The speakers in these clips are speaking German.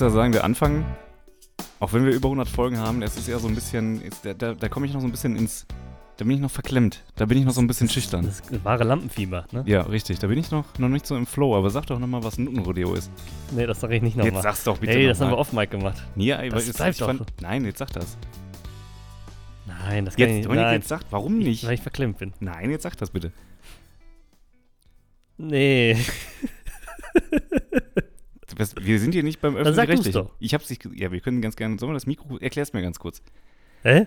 muss ja sagen, der Anfang, auch wenn wir über 100 Folgen haben, es ist eher so ein bisschen, da, da, da komme ich noch so ein bisschen ins, da bin ich noch verklemmt. Da bin ich noch so ein bisschen schüchtern. Das ist wahre Lampenfieber, ne? Ja, richtig. Da bin ich noch, noch nicht so im Flow. Aber sag doch nochmal, was ein Nuttenrodeo ist. Nee, das sag ich nicht Jetzt nochmal. sag's doch bitte Hey, das noch haben wir mal. off-Mic gemacht. Nee, ey, Das weil jetzt, ich doch fand. Nein, jetzt sag das. Nein, das kann ich Jetzt, nicht. Dominik, Nein, jetzt sagt, warum nicht? weil ich verklemmt bin. Nein, jetzt sag das bitte. Nee. Was, wir sind hier nicht beim doch. Ich hab's nicht, ja, wir können ganz gerne, sollen wir das Mikro, erklär's mir ganz kurz. Hä?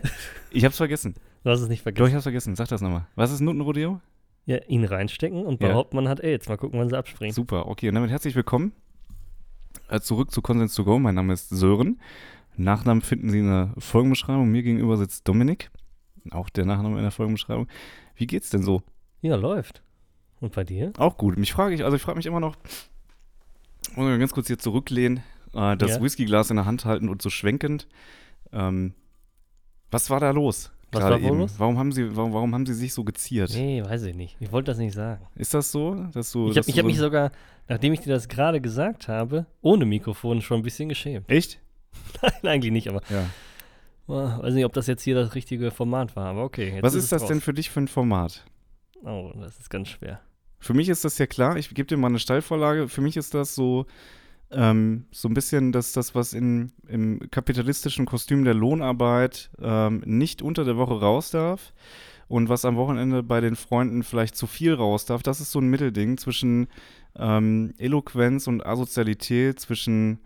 Ich hab's vergessen. Du hast es nicht Doch, vergessen. ich hab's vergessen. Sag das nochmal. Was ist Nuttenrodeo? Ja, ihn reinstecken und Ja. behaupten, man hat AIDS. Mal gucken, wann sie abspringen. Super, okay. Und damit herzlich willkommen äh, zurück zu Consens to Go. Mein Name ist Sören. Nachnamen finden Sie in der Folgenbeschreibung. Mir gegenüber sitzt Dominik. Auch der Nachname in der Folgenbeschreibung. Wie geht's denn so? Ja, läuft. Und bei dir? Auch gut. Mich frage ich, also ich frage mich immer noch, muss ich ganz kurz hier zurücklehnen, äh, das Ja. Whiskyglas in der Hand halten und so schwenkend. Ähm, was war da los? Was war eben? los? Warum haben Sie, warum, warum haben Sie sich so geziert? Nee, weiß ich nicht. Ich wollte das nicht sagen. Ist das so, dass du? ich habe hab so mich sogar, nachdem ich dir das gerade gesagt habe, ohne Mikrofon schon ein bisschen geschämt. Echt? Nein, eigentlich nicht, aber Ja. oh, weiß nicht, ob das jetzt hier das richtige Format war, aber okay. Was ist ist das denn raus. für dich für ein Format? Oh, das ist ganz schwer. Für mich ist das ja klar, ich gebe dir mal eine Steilvorlage. Für mich ist das so, ähm, so ein bisschen das, das was in, im kapitalistischen Kostüm der Lohnarbeit ähm, nicht unter der Woche raus darf und was am Wochenende bei den Freunden vielleicht zu viel raus darf. Das ist so ein Mittelding zwischen ähm, Eloquenz und Asozialität, zwischen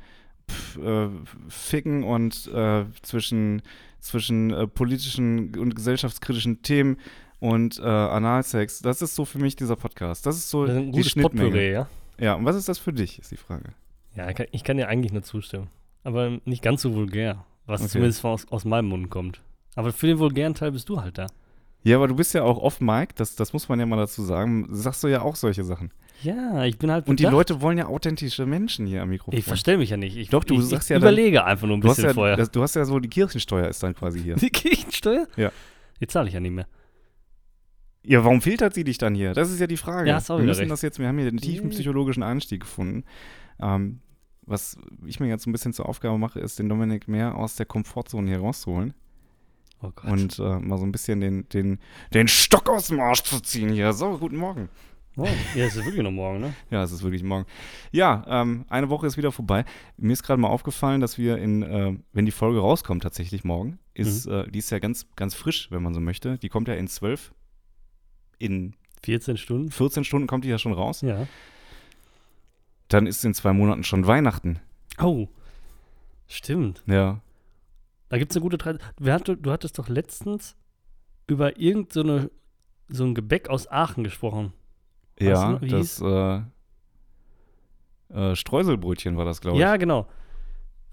pf, äh, Ficken und äh, zwischen, zwischen äh, politischen und gesellschaftskritischen Themen und äh, Analsex. Das ist so für mich dieser Podcast. Das ist so Das ist ein die gutes Schnittmenge. Ja? Ja, und was ist das für dich, ist die Frage. Ja, ich kann, dir eigentlich nur zustimmen. Aber nicht ganz so vulgär, was Okay. zumindest aus, aus meinem Mund kommt. Aber für den vulgären Teil bist du halt da. Ja, aber du bist ja auch off-mic, das, das muss man ja mal dazu sagen. Sagst du ja auch solche Sachen. Ja, ich bin halt Und die bedacht. Leute wollen ja authentische Menschen hier am Mikrofon. Ich verstelle mich ja nicht. Ich, Doch, du ich, sagst ich ja dann- überlege einfach nur ein bisschen ja, vorher. das, du hast ja so, die Kirchensteuer ist dann quasi hier. die Kirchensteuer? Ja. Die zahle ich ja nicht mehr. Ja, warum filtert sie dich dann hier? Das ist ja die Frage. Ja, auch wir müssen recht. das jetzt, wir haben hier den tiefen psychologischen Einstieg gefunden. Ähm, was ich mir jetzt ein bisschen zur Aufgabe mache, ist, den Dominik mehr aus der Komfortzone hier rauszuholen Oh Gott. und äh, mal so ein bisschen den, den, den Stock aus dem Arsch zu ziehen hier. So, guten Morgen. morgen. Ja, es ist wirklich noch morgen, ne? Ja, es ist wirklich morgen. Ja, ähm, eine Woche ist wieder vorbei. Mir ist gerade mal aufgefallen, dass wir in, äh, wenn die Folge rauskommt, tatsächlich morgen, ist, äh, die ist ja ganz, ganz frisch, wenn man so möchte. Die kommt ja in zwölf, in 14 Stunden? 14 Stunden kommt die ja schon raus. Ja. Dann ist in zwei Monaten schon Weihnachten. Oh. Stimmt. Ja. Da gibt es eine gute Tradition. Du, hatt- du hattest doch letztens über irgend so, eine, so ein Gebäck aus Aachen gesprochen. Weißt du Ja, wie das äh, äh, Streuselbrötchen war das, glaube ich. Ja, genau.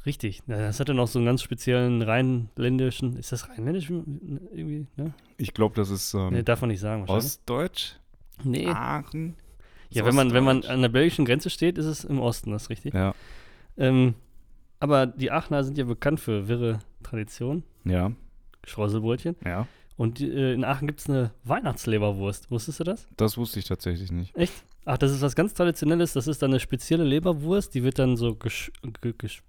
Richtig. Das hatte noch so einen ganz speziellen rheinländischen. Ist das rheinländisch irgendwie? Ne? Ich glaube, das ist ähm, Nee, darf man nicht sagen wahrscheinlich. Ostdeutsch. nee. Aachen. ja, wenn man, wenn man an der belgischen Grenze steht, ist es im Osten, das ist richtig. Ja, Ähm, aber die Aachener sind ja bekannt für wirre Tradition, ja, Streuselbrötchen. ja. Und äh, in Aachen gibt es eine Weihnachtsleberwurst. Wusstest du das? Das wusste ich tatsächlich nicht. Echt? Ach, das ist was ganz Traditionelles. Das ist dann eine spezielle Leberwurst. Die wird dann so gesch ge gesch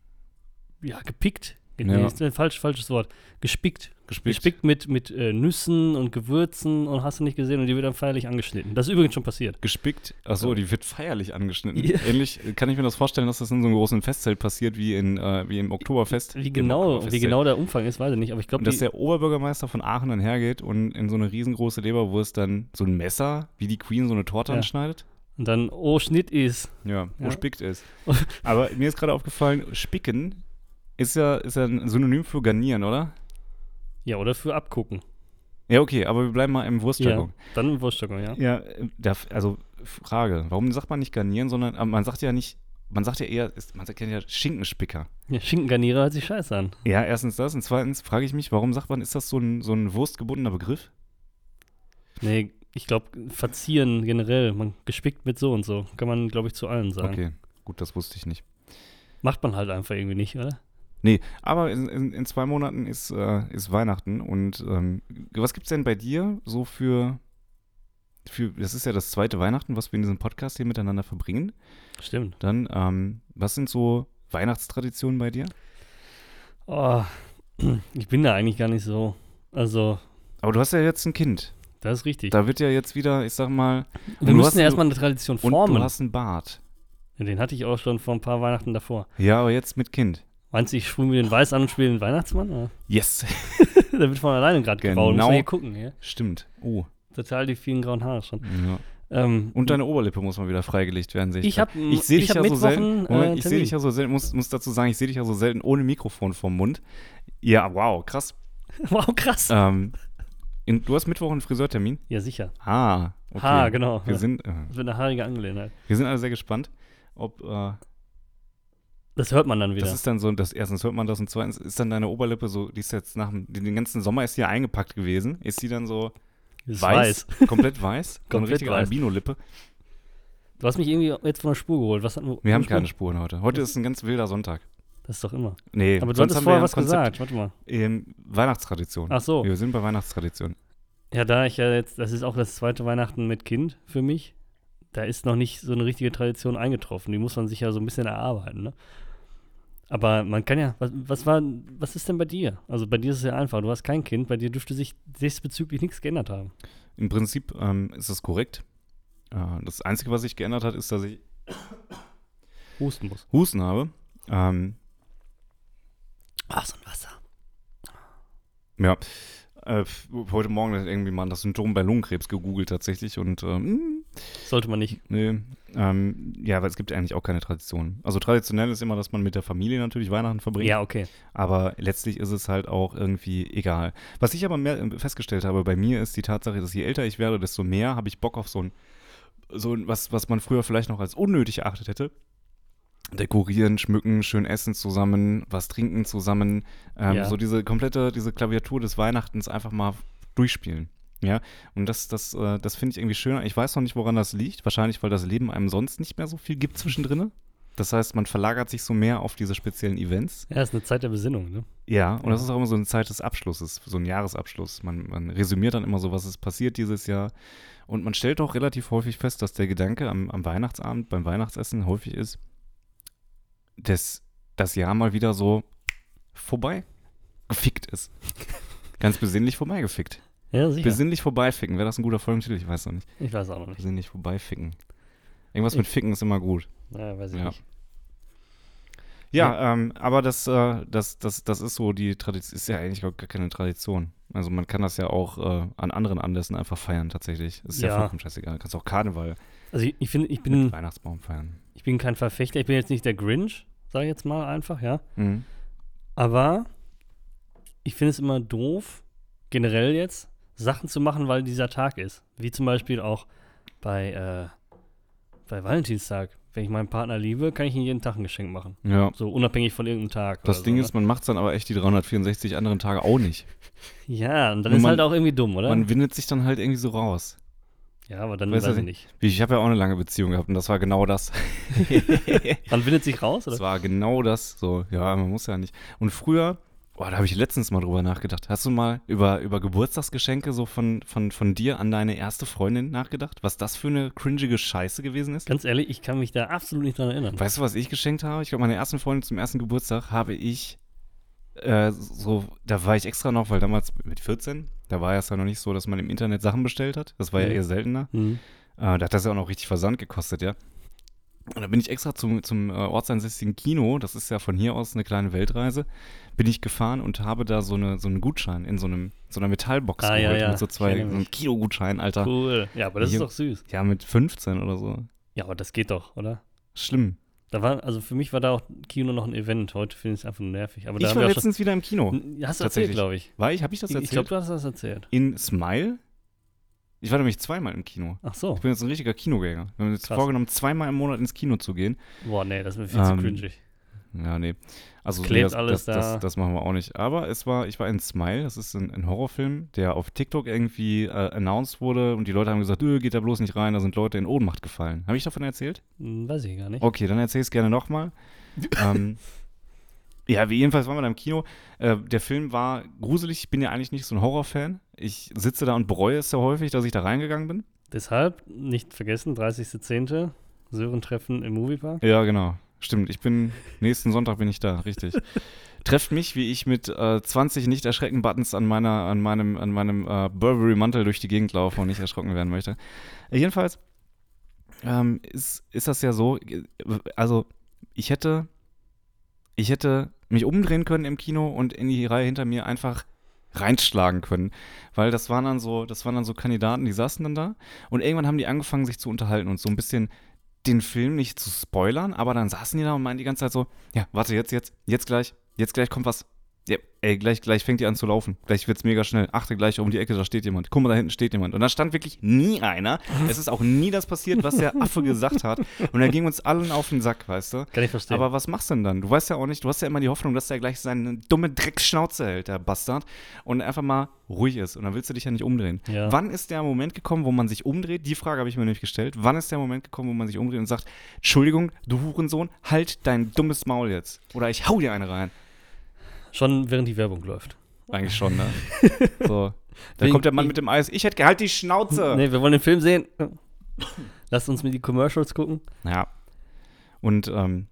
ja, gepickt. Nee, Ja. ist ein falsch, falsches Wort. Gespickt. Gespickt. Gespickt mit, mit äh, Nüssen und Gewürzen und hast du nicht gesehen und die wird dann feierlich angeschnitten. Das ist übrigens schon passiert. Gespickt. Achso, die wird feierlich angeschnitten. Ja. Ähnlich äh, kann ich mir das vorstellen, dass das in so einem großen Festzelt passiert, wie, in, äh, wie im Oktoberfest. Wie genau, wie Oktoberfestzelt. genau der Umfang ist, weiß ich nicht. Aber ich glaube, dass der Oberbürgermeister von Aachen dann hergeht und in so eine riesengroße Leberwurst dann so ein Messer, wie die Queen so eine Torte Ja. anschneidet. und dann, oh, Schnitt ist. Ja, wo Ja. spickt ist. Aber mir ist gerade aufgefallen, spicken ist ja, ist ja ein Synonym für garnieren, oder? Ja, oder für abgucken. Ja, okay, aber wir bleiben mal im Ja, Wurstjargon. dann Wurststückung, ja. Ja, da, also Frage, warum sagt man nicht garnieren, sondern man sagt ja nicht, man sagt ja eher, man sagt ja Schinkenspicker. ja Schinkengarnierer hört sich scheiße an. Ja, erstens das und zweitens frage ich mich, warum sagt man, ist das so ein, so ein wurstgebundener Begriff? Nee, ich glaube, verzieren generell, man gespickt mit so und so. Kann man, glaube ich, zu allen sagen. Okay, gut, das wusste ich nicht. Macht man halt einfach irgendwie nicht, oder? Nee, aber in, in, in zwei Monaten ist, äh, ist Weihnachten und ähm, was gibt's denn bei dir so für, für, das ist ja das zweite Weihnachten, was wir in diesem Podcast hier miteinander verbringen. Stimmt. Dann, ähm, was sind so Weihnachtstraditionen bei dir? Oh, ich bin da eigentlich gar nicht so. Also, Aber du hast ja jetzt ein Kind. das ist richtig. Da wird ja jetzt wieder, ich sag mal, Wir müssen ja erstmal eine Tradition und formen. du hast einen Bart. Den hatte ich auch schon vor ein paar Weihnachten davor. Ja, aber jetzt mit Kind. Meinst du, ich sprühe mir den Weiß an und spiele den Weihnachtsmann? Oder? Yes. Der wird von alleine gerade Genau. grau. Muss man hier gucken, ja? Stimmt. Oh. Total die vielen grauen Haare schon. Ja. Ähm, Und deine Oberlippe muss mal wieder freigelegt werden, sehe ich. ich habe ich sehe dich hab ja so selten. äh, ich sehe dich ja so selten, muss, muss dazu sagen, ich sehe dich ja so selten ohne Mikrofon vorm Mund. Ja, wow, krass. Wow, krass. Ähm, in, du hast Mittwoch einen Friseurtermin? Ja, sicher. Ah, okay. Ha, genau. Wir sind, äh, Das wird eine haarige Angelegenheit. wir sind alle sehr gespannt, ob äh, Das hört man dann wieder. das ist dann so, das erstens hört man das und zweitens ist dann deine Oberlippe so, die ist jetzt nach dem, den ganzen Sommer ist ja eingepackt gewesen, ist die dann so ist weiß, komplett weiß, Komplett richtige weiß. Albino-Lippe. Du hast mich irgendwie jetzt von der Spur geholt. Was hatten Wir haben Spur? keine Spuren heute. Heute ist ein ganz wilder Sonntag. Das ist doch immer. Nee, Aber du hattest vorher was Konzept. gesagt. Warte mal. Ähm, Weihnachtstradition. Ach so. Wir sind bei Weihnachtstradition. Ja, da ich ja jetzt, das ist auch das zweite Weihnachten mit Kind für mich. Da ist noch nicht so eine richtige Tradition eingetroffen. Die muss man sich ja so ein bisschen erarbeiten, ne? Aber man kann ja, was, was war, was ist denn bei dir? Also bei dir ist es ja einfach, du hast kein Kind, bei dir dürfte sich diesbezüglich nichts geändert haben. Im Prinzip ähm, ist es korrekt. Äh, das Einzige, was sich geändert hat, ist, dass ich Husten muss. Husten habe. Ähm, Ach, so ein Wasser. ja. Äh, heute Morgen hat irgendwie mal das Symptom bei Lungenkrebs gegoogelt tatsächlich und ähm, Sollte man nicht. nee, ähm, ja, weil es gibt eigentlich auch keine Tradition. Also traditionell ist immer, dass man mit der Familie natürlich Weihnachten verbringt. Ja, okay. Aber letztlich ist es halt auch irgendwie egal. Was ich aber mehr äh, festgestellt habe bei mir ist die Tatsache, dass je älter ich werde, desto mehr habe ich Bock auf so ein, so ein was, was man früher vielleicht noch als unnötig erachtet hätte. Dekorieren, schmücken, schön essen zusammen, was trinken zusammen. Ähm, Ja. So diese komplette, diese Klaviatur des Weihnachtens einfach mal durchspielen. Ja, und das, das, äh, das finde ich irgendwie schöner. Ich weiß noch nicht, woran das liegt. Wahrscheinlich, weil das Leben einem sonst nicht mehr so viel gibt zwischendrin. Das heißt, man verlagert sich so mehr auf diese speziellen Events. Ja, ist eine Zeit der Besinnung, ne? Ja, und das ist auch immer so eine Zeit des Abschlusses, so ein Jahresabschluss. Man, man resümiert dann immer so, was ist passiert dieses Jahr. Und man stellt auch relativ häufig fest, dass der Gedanke am, am Weihnachtsabend, beim Weihnachtsessen häufig ist, dass das Jahr mal wieder so vorbei gefickt ist. Ganz besinnlich vorbeigefickt. Ja, sicher. Besinnlich vorbeificken. Wäre das ein guter Folgentitel? Ich weiß noch nicht. ich weiß auch noch nicht. Besinnlich vorbeificken. Irgendwas mit Ficken ist immer gut. Ja, weiß ich Ja. nicht. Ja, ähm, aber das, äh, das, das, das ist so die Tradition, ist ja eigentlich gar keine Tradition. Also man kann das ja auch äh, an anderen Anlässen einfach feiern tatsächlich. Ist ja, Ja. vollkommen scheißegal. Kannst auch Karneval Also ich, ich finde, ich bin, Weihnachtsbaum feiern. ich bin kein Verfechter, ich bin jetzt nicht der Grinch, sage ich jetzt mal einfach, ja. Mhm. Aber ich finde es immer doof, generell jetzt, Sachen zu machen, weil dieser Tag ist. Wie zum Beispiel auch bei, äh, bei Valentinstag. Wenn ich meinen Partner liebe, kann ich ihm jeden Tag ein Geschenk machen. Ja. So unabhängig von irgendeinem Tag. Das oder Ding so, ist, man macht es dann aber echt die 364 anderen Tage auch nicht. ne? Ja, und dann Nur ist man- halt auch irgendwie dumm, oder? Man windet sich dann halt irgendwie so raus. ja, aber dann weiß du, ich nicht. Wie, Ich habe ja auch eine lange Beziehung gehabt und das war genau das. Man windet sich raus, Das oder? war genau das. So, ja, man muss ja nicht. Und früher, boah, da habe ich letztens mal drüber nachgedacht. Hast du mal über, über Geburtstagsgeschenke so von, von, von dir an deine erste Freundin nachgedacht? Was das für eine cringige Scheiße gewesen ist? Ganz ehrlich, ich kann mich da absolut nicht dran erinnern. Weißt du, was ich geschenkt habe? Ich glaube, meine ersten Freundin zum ersten Geburtstag habe ich äh, so, da war ich extra noch, weil damals mit 14, da war es ja noch nicht so, dass man im Internet Sachen bestellt hat. Das war ja Mhm. eher seltener. Hm. Äh, da hat das ja auch noch richtig Versand gekostet, ja. Und da bin ich extra zum, zum äh, ortsansässigen Kino, das ist ja von hier aus eine kleine Weltreise, bin ich gefahren und habe da so, eine, so einen Gutschein in so, einem, so einer Metallbox Ah, ja, geholt ja. mit so zwei, so einem. Kinogutschein, Alter. Cool. Ja, aber das Hier- ist doch süß. Ja, mit 15 oder so. Ja, aber das geht doch, oder? Schlimm. Da war, also für mich war da auch Kino noch ein Event. Heute finde ich es einfach nur nervig. Aber da ich war letztens wieder im Kino. Hast du erzählt, glaube ich. War ich? Habe ich das erzählt? ich glaube, du hast das erzählt. in Smile? Ich war nämlich zweimal im Kino. Ach so. Ich bin jetzt ein richtiger Kinogänger. Wir haben uns jetzt Krass. vorgenommen, zweimal im Monat ins Kino zu gehen. Boah, nee, das ist mir viel Ähm, zu cringig. Ja, nee. Also Es klebt das, alles das, da. Das, das machen wir auch nicht. Aber es war, ich war in Smile, das ist ein, ein Horrorfilm, der auf TikTok irgendwie äh, announced wurde und die Leute haben gesagt, "Ö, geht da bloß nicht rein, da sind Leute in Ohnmacht gefallen. Habe ich davon erzählt? Hm, weiß ich gar nicht. Okay, dann erzähl es gerne nochmal. ähm, ja, wie jedenfalls waren wir da im Kino. Äh, der Film war gruselig. Ich bin ja eigentlich nicht so ein Horrorfan. Ich sitze da und bereue es sehr häufig, dass ich da reingegangen bin. Deshalb nicht vergessen, 30.10. Sören-Treffen im Moviepark. Ja, genau. Stimmt, ich bin, nächsten Sonntag bin ich da, richtig. Trefft mich, wie ich mit äh, 20 nicht erschrecken Buttons an meiner, an meinem, an meinem äh, Burberry-Mantel durch die Gegend laufe und nicht erschrocken werden möchte. Äh, jedenfalls ähm, ist, ist das ja so, also ich hätte, ich hätte mich umdrehen können im Kino und in die Reihe hinter mir einfach reinschlagen können. Weil das waren dann so, das waren dann so Kandidaten, die saßen dann da und irgendwann haben die angefangen, sich zu unterhalten und so ein bisschen den Film nicht zu spoilern, aber dann saßen die da und meinten die ganze Zeit so, ja, warte, jetzt, jetzt, jetzt gleich, jetzt gleich kommt was. Ja, ey, gleich, gleich fängt die an zu laufen. Gleich wird's mega schnell. Achte gleich um die Ecke, da steht jemand. Guck mal, da hinten steht jemand. Und da stand wirklich nie einer. Es ist auch nie das passiert, was der Affe gesagt hat. Und er ging uns allen auf den Sack, weißt du? Kann ich verstehen. Aber was machst du denn dann? Du weißt ja auch nicht, du hast ja immer die Hoffnung, dass der gleich seine dumme Drecksschnauze hält, der Bastard, und einfach mal ruhig ist. Und dann willst du dich ja nicht umdrehen. Ja. Wann ist der Moment gekommen, wo man sich umdreht? Die Frage habe ich mir nämlich gestellt. Wann ist der Moment gekommen, wo man sich umdreht und sagt, Entschuldigung, du Hurensohn, halt dein dummes Maul jetzt. Oder ich hau dir eine rein. Schon während die Werbung läuft. Eigentlich schon, ne? so. Da Wegen- kommt der Mann mit dem Eis. Ich hätte halt die Schnauze. Nee, wir wollen den Film sehen. Lasst uns mit die Commercials gucken. Ja. Und, ähm,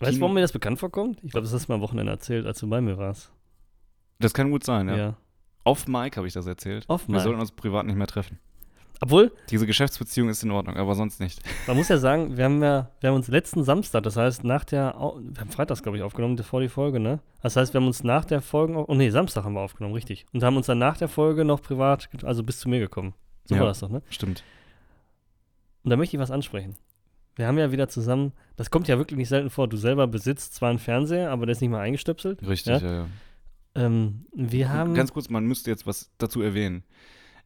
Weißt du, warum mir das bekannt vorkommt? Ich glaube, das hast du mir am Wochenende erzählt, als du bei mir warst. das kann gut sein, Ja. ja. Off Mike habe ich das erzählt. Off Wir Mic. sollten uns privat nicht mehr treffen. Obwohl, Diese Geschäftsbeziehung ist in Ordnung, aber sonst nicht. man muss ja sagen, wir haben ja, wir haben uns letzten Samstag, das heißt nach der, wir haben freitags, glaube ich, aufgenommen, vor die Folge, ne? Das heißt, wir haben uns nach der Folge, oh nee, Samstag haben wir aufgenommen, richtig. Und haben uns dann nach der Folge noch privat, also bis zu mir gekommen. So Ja. war das doch, ne? Stimmt. Und da möchte ich was ansprechen. Wir haben ja wieder zusammen, das kommt ja wirklich nicht selten vor, du selber besitzt zwar einen Fernseher, aber der ist nicht mal eingestöpselt. Richtig, Ja? ja, ja. Ähm, wir haben, Ganz kurz, man müsste jetzt was dazu erwähnen.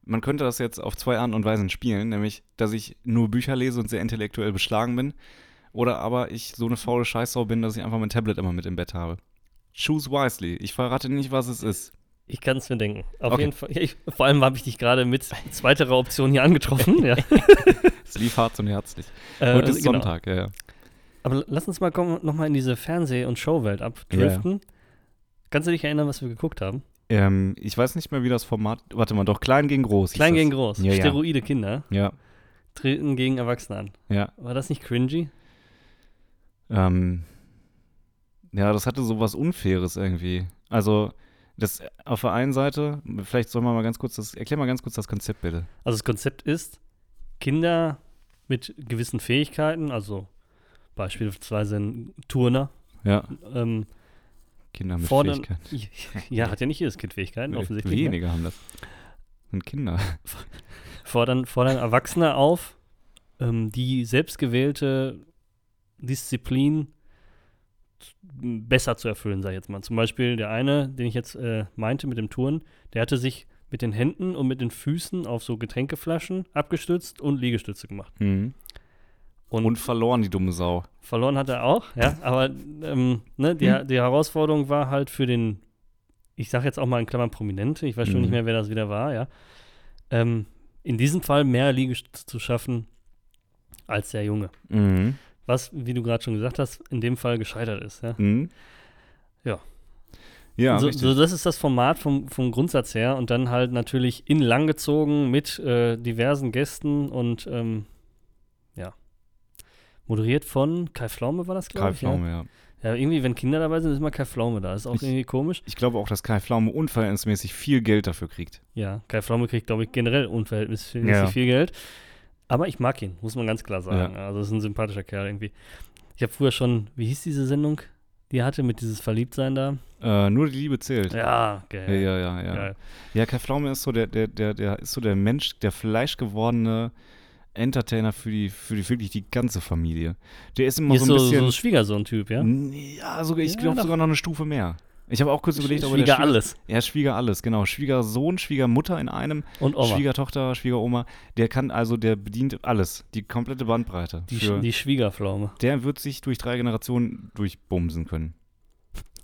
Man könnte das jetzt auf zwei Arten und Weisen spielen, nämlich, dass ich nur Bücher lese und sehr intellektuell beschlagen bin, oder aber ich so eine faule Scheißsau bin, dass ich einfach mein Tablet immer mit im Bett habe. Choose wisely. Ich verrate nicht, was es ist. ich kann es mir denken. Auf Okay. jeden Fall, ja, ich, vor allem habe ich dich gerade mit zweiterer Option hier angetroffen. ja. Es lief hart und herzlich. Äh, Heute ist genau. Sonntag, ja, ja. Aber lass uns mal kommen, nochmal in diese Fernseh- und Showwelt abdriften. Kannst du dich erinnern, was wir geguckt haben? Ähm, ich weiß nicht mehr, wie das Format. Warte mal, doch klein gegen groß. Klein das. gegen groß. Ja, ja. Steroide Kinder Ja, treten gegen Erwachsene an. ja. War das nicht cringy? Ähm, ja, das hatte so was Unfaires irgendwie. Also, das auf der einen Seite, vielleicht soll man mal ganz kurz das, erklär mal ganz kurz das Konzept bitte. Also das Konzept ist, Kinder mit gewissen Fähigkeiten, also beispielsweise ein Turner, Ja, ähm, Kinder mit fordern. Fähigkeiten. Ja, hat ja nicht jedes Kind Fähigkeiten, offensichtlich. Ne? Wenige haben das. Sind Kinder. Fordern, fordern Erwachsene auf, ähm, die selbstgewählte Disziplin besser zu erfüllen, sag ich jetzt mal. Zum Beispiel der eine, den ich jetzt äh, meinte mit dem Touren, der hatte sich mit den Händen und mit den Füßen auf so Getränkeflaschen abgestützt und Liegestütze gemacht. Mhm. Und, Und verloren, die dumme Sau. verloren hat er auch, ja, aber ähm, ne, die, Hm. die Herausforderung war halt für den, ich sag jetzt auch mal in Klammern Prominente, ich weiß schon Mhm. nicht mehr, wer das wieder war, ja, ähm, in diesem Fall mehr Liegestütze zu schaffen als der Junge. Mhm. Was, wie du gerade schon gesagt hast, in dem Fall gescheitert ist, ja. Mhm. Ja. Ja, so, so, das ist das Format vom, vom Grundsatz her und dann halt natürlich in lang gezogen mit äh, diversen Gästen und ähm. Moderiert von Kai Pflaume war das, glaube Kai ich. Pflaume, ja. Ja. ja, irgendwie, wenn Kinder dabei sind, ist immer Kai Pflaume da. Ist auch Ich- irgendwie komisch. Ich glaube auch, dass Kai Pflaume unverhältnismäßig viel Geld dafür kriegt. Ja, Kai Pflaume kriegt, glaube ich, generell unverhältnismäßig Ja. viel Geld. Aber ich mag ihn, muss man ganz klar sagen. Also, ist ein sympathischer Kerl irgendwie. Ich habe früher schon, wie hieß diese Sendung, die er hatte mit dieses Verliebtsein da? Äh, nur die Liebe zählt. Ja, Ja, geil. ja, ja, ja. Geil. Ja, Kai Pflaume ist so der, der, der, der ist so der Mensch, der fleischgewordene Entertainer für die, für die wirklich die ganze Familie. Der ist immer ist so so, ein bisschen. so Schwiegersohn-Typ, ja? Ja, sogar, ich Ja, glaube sogar noch eine Stufe mehr. Ich habe auch kurz überlegt, ob er Schwieger der Schwieger, alles. Ja, Schwieger alles, genau. Schwiegersohn, Schwiegermutter in einem, Und Oma. Schwiegertochter, Schwiegeroma. Der kann also, der bedient alles, die komplette Bandbreite. Die, für, die Schwiegerpflaume. der wird sich durch drei Generationen durchbumsen können.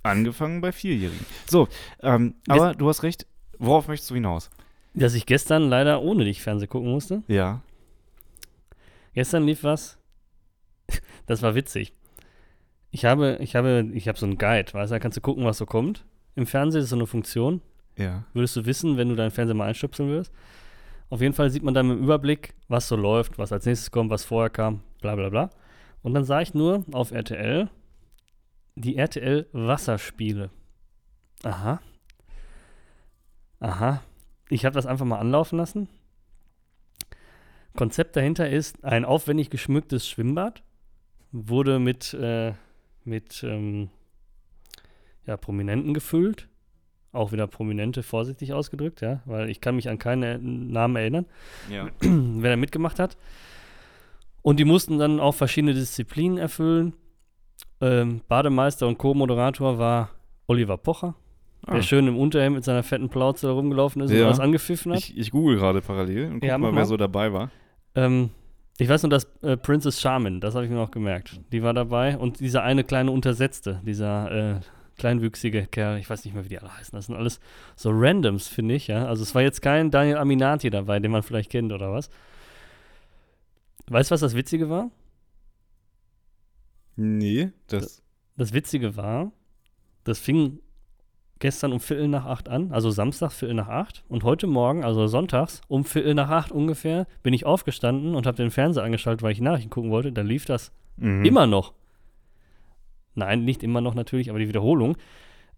Angefangen bei Vierjährigen. So, ähm, aber du hast recht. Worauf möchtest du hinaus? Dass ich gestern leider ohne dich Fernsehen gucken musste. Ja. Gestern lief was. Das war witzig. Ich habe, ich habe, ich habe so einen Guide, weißt du, da kannst du gucken, was so kommt. Im Fernsehen ist so eine Funktion. Ja. Würdest du wissen, wenn du deinen Fernseher mal einstöpseln würdest. Auf jeden Fall sieht man dann im Überblick, was so läuft, was als nächstes kommt, was vorher kam, bla bla bla. Und dann sah ich nur auf RTL die RTL Wasserspiele. Aha. Aha. Ich habe das einfach mal anlaufen lassen. Konzept dahinter ist ein aufwendig geschmücktes Schwimmbad. Wurde mit, äh, mit ähm, ja, Prominenten gefüllt. Auch wieder Prominente vorsichtig ausgedrückt, ja, weil ich kann mich an keinen Namen erinnern, Ja. wer da mitgemacht hat. Und die mussten dann auch verschiedene Disziplinen erfüllen. Ähm, Bademeister und Co-Moderator war Oliver Pocher, Ah. der schön im Unterhemd mit seiner fetten Plauze rumgelaufen ist Ja. und alles angepfiffen hat. Ich, ich google gerade parallel und guck Ja, mal, wer so dabei war. Ähm, ich weiß nur, dass äh, Princess Charmin, das habe ich mir noch gemerkt, die war dabei und dieser eine kleine Untersetzte, dieser äh, kleinwüchsige Kerl, ich weiß nicht mehr, wie die alle heißen. Das sind alles so Randoms, finde ich, ja. Also es war jetzt kein Daniel Aminati dabei, den man vielleicht kennt oder was. Weißt du, was das Witzige war? Nee, das. Das Witzige war, das fing gestern um Viertel nach acht an, also Samstag Viertel nach acht. Und heute Morgen, also sonntags, um Viertel nach acht ungefähr, bin ich aufgestanden und habe den Fernseher angeschaltet, weil ich Nachrichten gucken wollte. Da lief das Mhm. immer noch. Nein, nicht immer noch natürlich, aber die Wiederholung.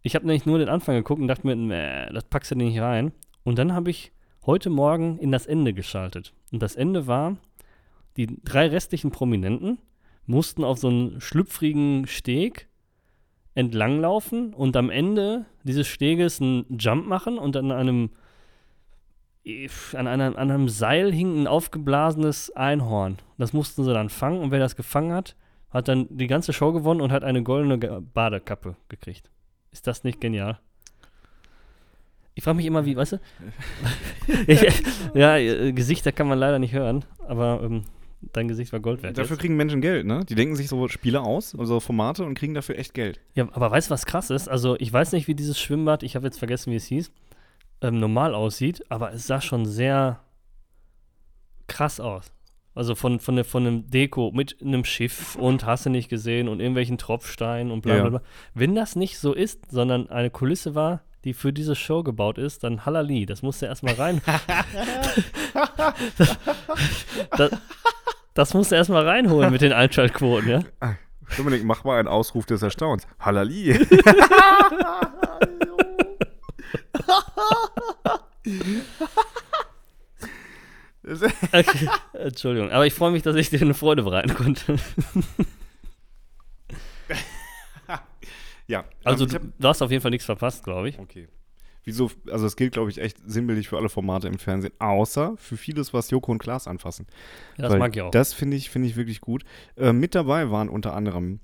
Ich habe nämlich nur den Anfang geguckt und dachte mir, nee, das packst du nicht rein. Und dann habe ich heute Morgen in das Ende geschaltet. Und das Ende war, die drei restlichen Prominenten mussten auf so einen schlüpfrigen Steg entlanglaufen und am Ende dieses Steges einen Jump machen und an einem an einem, an einem Seil hing ein aufgeblasenes Einhorn. Das mussten sie dann fangen und wer das gefangen hat, hat dann die ganze Show gewonnen und hat eine goldene Badekappe gekriegt. Ist das nicht genial? Ich frage mich immer, wie, weißt du? ich, ja, Gesichter kann man leider nicht hören, aber ähm, dein Gesicht war Gold wert. Dafür jetzt. kriegen Menschen Geld, ne? Die denken sich so Spiele aus, also Formate und kriegen dafür echt Geld. Ja, aber weißt du, was krass ist? Also, ich weiß nicht, wie dieses Schwimmbad, ich habe jetzt vergessen, wie es hieß, ähm, normal aussieht, aber es sah schon sehr krass aus. Also von, von, der, von einem Deko mit einem Schiff und hast du nicht gesehen und irgendwelchen Tropfsteinen und bla bla Ja. bla. Wenn das nicht so ist, sondern eine Kulisse war, die für diese Show gebaut ist, dann Halali, das musst du erstmal rein. das, das musst du erstmal reinholen mit den Einschaltquoten, ja? Dominik, mach mal einen Ausruf des Erstaunens. Hallali! Das- Okay. Entschuldigung, aber ich freue mich, dass ich dir eine Freude bereiten konnte. ja, Also ähm, hab, du hast auf jeden Fall nichts verpasst, glaube ich. Okay. Wieso, also es gilt, glaube ich, echt sinnbildlich für alle Formate im Fernsehen, außer für vieles, was Joko und Klaas anfassen. Ja, das Weil mag ich auch. Das finde ich, finde ich wirklich gut. Äh, mit dabei waren unter anderem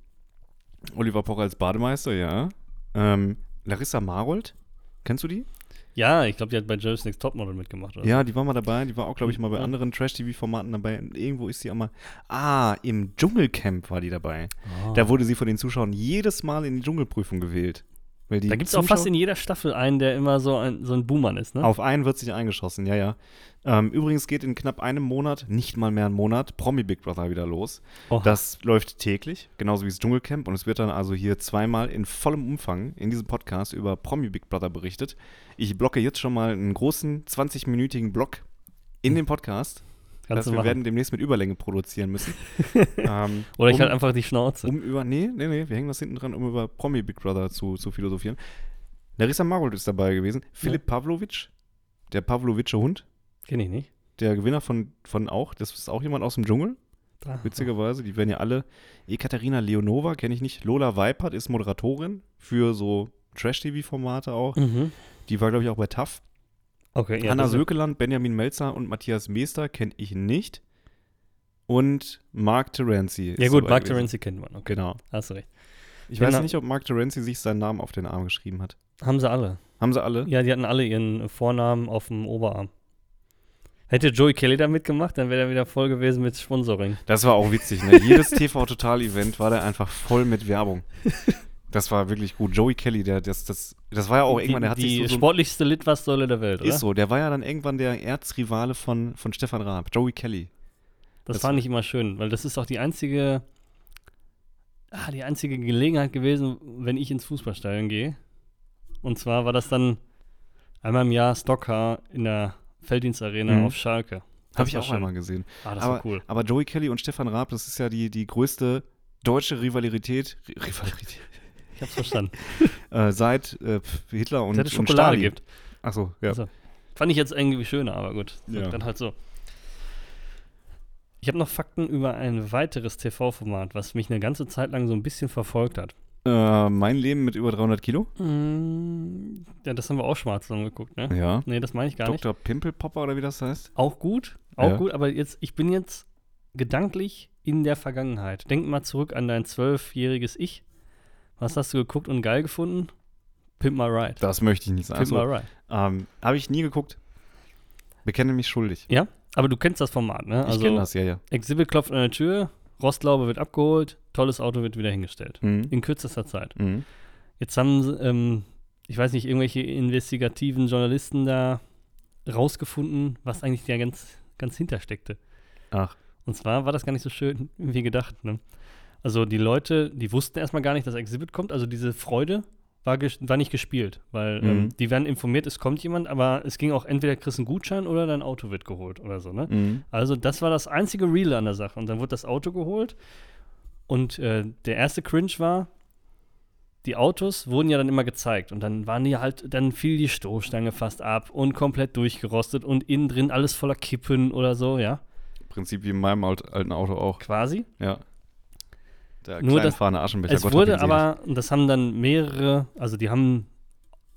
Oliver Pocher als Bademeister, ja. Ähm, Larissa Marold, kennst du die? Ja, ich glaube, die hat bei Joe's Next Topmodel mitgemacht. Oder? Ja, die war mal dabei. Die war auch, glaube ich, mal bei Ja. anderen Trash-TV-Formaten dabei. Irgendwo ist sie auch mal. Ah, im Dschungelcamp war die dabei. Ah. Da wurde sie von den Zuschauern jedes Mal in die Dschungelprüfung gewählt. Da gibt es auch fast in jeder Staffel einen, der immer so ein, so ein Buhmann ist, ne? Auf einen wird sich eingeschossen, ja, ja. Ähm, übrigens geht in knapp einem Monat, nicht mal mehr einen Monat, Promi Big Brother wieder los. Oha. Das läuft täglich, genauso wie das Dschungelcamp. Und es wird dann also hier zweimal in vollem Umfang in diesem Podcast über Promi Big Brother berichtet. Ich blocke jetzt schon mal einen großen 20-minütigen Block in den Podcast. Kannst dass du wir machen. werden demnächst mit Überlänge produzieren müssen. ähm, Oder ich um, halt einfach die Schnauze. um über, nee, nee, nee, wir hängen das hinten dran, um über Promi Big Brother zu, zu philosophieren. Larissa Marold ist dabei gewesen. Philipp Pavlovic, der Pavlovice Hund, Kenn ich nicht. der Gewinner von, von auch, das ist auch jemand aus dem Dschungel, Da. witzigerweise. Die werden ja alle. Ekaterina Leonova kenne ich nicht. Lola Weipert ist Moderatorin für so Trash-TV-Formate auch. Mhm. Die war, glaube ich, auch bei TAF. Okay, ja. Hanna Sökeland, Benjamin Melzer und Matthias Meester kenne ich nicht. Und Mark Terenzi. ist Ja gut, Mark. Terenzi kennt man. Okay, Genau. hast du recht. Ich Genau. weiß nicht, ob Mark Terenzi sich seinen Namen auf den Arm geschrieben hat. Haben sie alle. Haben sie alle? Ja, die hatten alle ihren Vornamen auf dem Oberarm. Hätte Joey Kelly da mitgemacht, dann wäre er wieder voll gewesen mit Sponsoring. Das war auch witzig, ne? Jedes TV-Total-Event war da einfach voll mit Werbung. Das war wirklich gut. Joey Kelly, der, das, das, das war ja auch irgendwann, der hat die, die sich so, so sportlichste Litfaßsäule der Welt, oder? Ist so, der war ja dann irgendwann der Erzrivale von, von Stefan Raab, Joey Kelly. Das, Das- fand ich immer schön, weil das ist auch die einzige, ah, die einzige Gelegenheit gewesen, wenn ich ins Fußballstadion gehe. Und zwar war das dann einmal im Jahr Stocker in der Felddienstarena Mhm. auf Schalke. Habe ich auch schon- einmal gesehen. Ah, das aber, war cool. aber Joey Kelly und Stefan Raab, das ist ja die, die größte deutsche Rivalität, Ri- Rivalität Ich hab's verstanden. äh, seit äh, Hitler und, Dass es und Schokolade Stalin. gibt. Achso, ja. Also, Fand ich jetzt irgendwie schöner, aber gut. Ja. Dann halt so. Ich habe noch Fakten über ein weiteres TV-Format, was mich eine ganze Zeit lang so ein bisschen verfolgt hat. Äh, mein Leben mit über 300 Kilo? Mm, Ja, das haben wir auch zusammen geguckt, ne? Ja. Nee, das meine ich gar nicht. Dr. Pimpelpopper oder wie das heißt? Auch gut, auch Ja. gut, aber jetzt, ich bin jetzt gedanklich in der Vergangenheit. Denk mal zurück an dein zwölfjähriges Ich. Was hast du geguckt und geil gefunden? Pimp My Ride. Das möchte ich nicht sagen. Pimp My Achso, Ride. ähm, Habe ich nie geguckt. Bekenne mich schuldig. Ja, aber du kennst das Format, ne? ich kenne das, ja, ja. Exhibit klopft an der Tür, Rostlaube wird abgeholt, tolles Auto wird wieder hingestellt. Mhm. In kürzester Zeit. Mhm. Jetzt haben, sie, ähm, ich weiß nicht, irgendwelche investigativen Journalisten da rausgefunden, was eigentlich da ganz, ganz hintersteckte. Ach, Und zwar war das gar nicht so schön wie gedacht. Ne? Also die Leute, die wussten erstmal gar nicht, dass Exhibit kommt. Also diese Freude war, war nicht gespielt, weil ähm, Mhm. die werden informiert, es kommt jemand, aber es ging auch entweder kriegst einen Gutschein oder dein Auto wird geholt oder so. Ne? mhm. Also das war das einzige Real an der Sache. Und dann wurde das Auto geholt. Und äh, der erste Cringe war, die Autos wurden ja dann immer gezeigt. Und dann waren die halt, dann fiel die Stoßstange fast ab und komplett durchgerostet und innen drin alles voller Kippen oder so, ja. Im Prinzip wie in meinem alt, alten Auto auch. Quasi. Ja. Der Nur das- kleinfahrende Aschenbecher. Es Gott wurde aber, und das haben dann mehrere, also die haben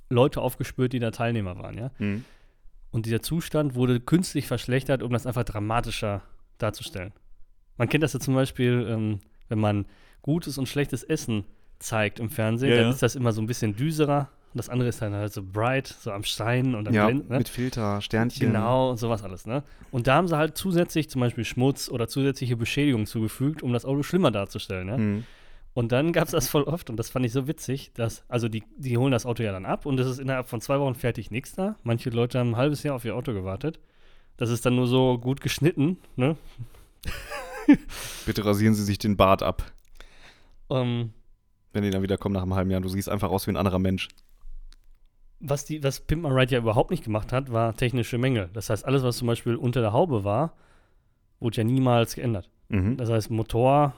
Leute aufgespürt, die da Teilnehmer waren, ja. Mhm. Und dieser Zustand wurde künstlich verschlechtert, um das einfach dramatischer darzustellen. Man kennt das ja zum Beispiel, ähm, wenn man gutes und schlechtes Essen zeigt im Fernsehen, Ja, dann ja. ist das immer so ein bisschen düserer. Und das andere ist dann halt so bright, so am Schein und am Ja, Blenden. Ne? mit Filter, Sternchen. Genau, und sowas alles, ne? Und da haben sie halt zusätzlich zum Beispiel Schmutz oder zusätzliche Beschädigung zugefügt, um das Auto schlimmer darzustellen, ne? Mhm. Und dann gab es das voll oft und das fand ich so witzig, dass, also die, die holen das Auto ja dann ab und es ist innerhalb von zwei Wochen fertig nichts da. Manche Leute haben ein halbes Jahr auf ihr Auto gewartet. Das ist dann nur so gut geschnitten, ne? Bitte rasieren Sie sich den Bart ab, Ähm, wenn die dann wieder kommen nach einem halben Jahr. Du siehst einfach aus wie ein anderer Mensch. Was, die, was Pimp My Ride ja überhaupt nicht gemacht hat, war technische Mängel. Das heißt, alles, was zum Beispiel unter der Haube war, wurde ja niemals geändert. Mhm. Das heißt, Motor,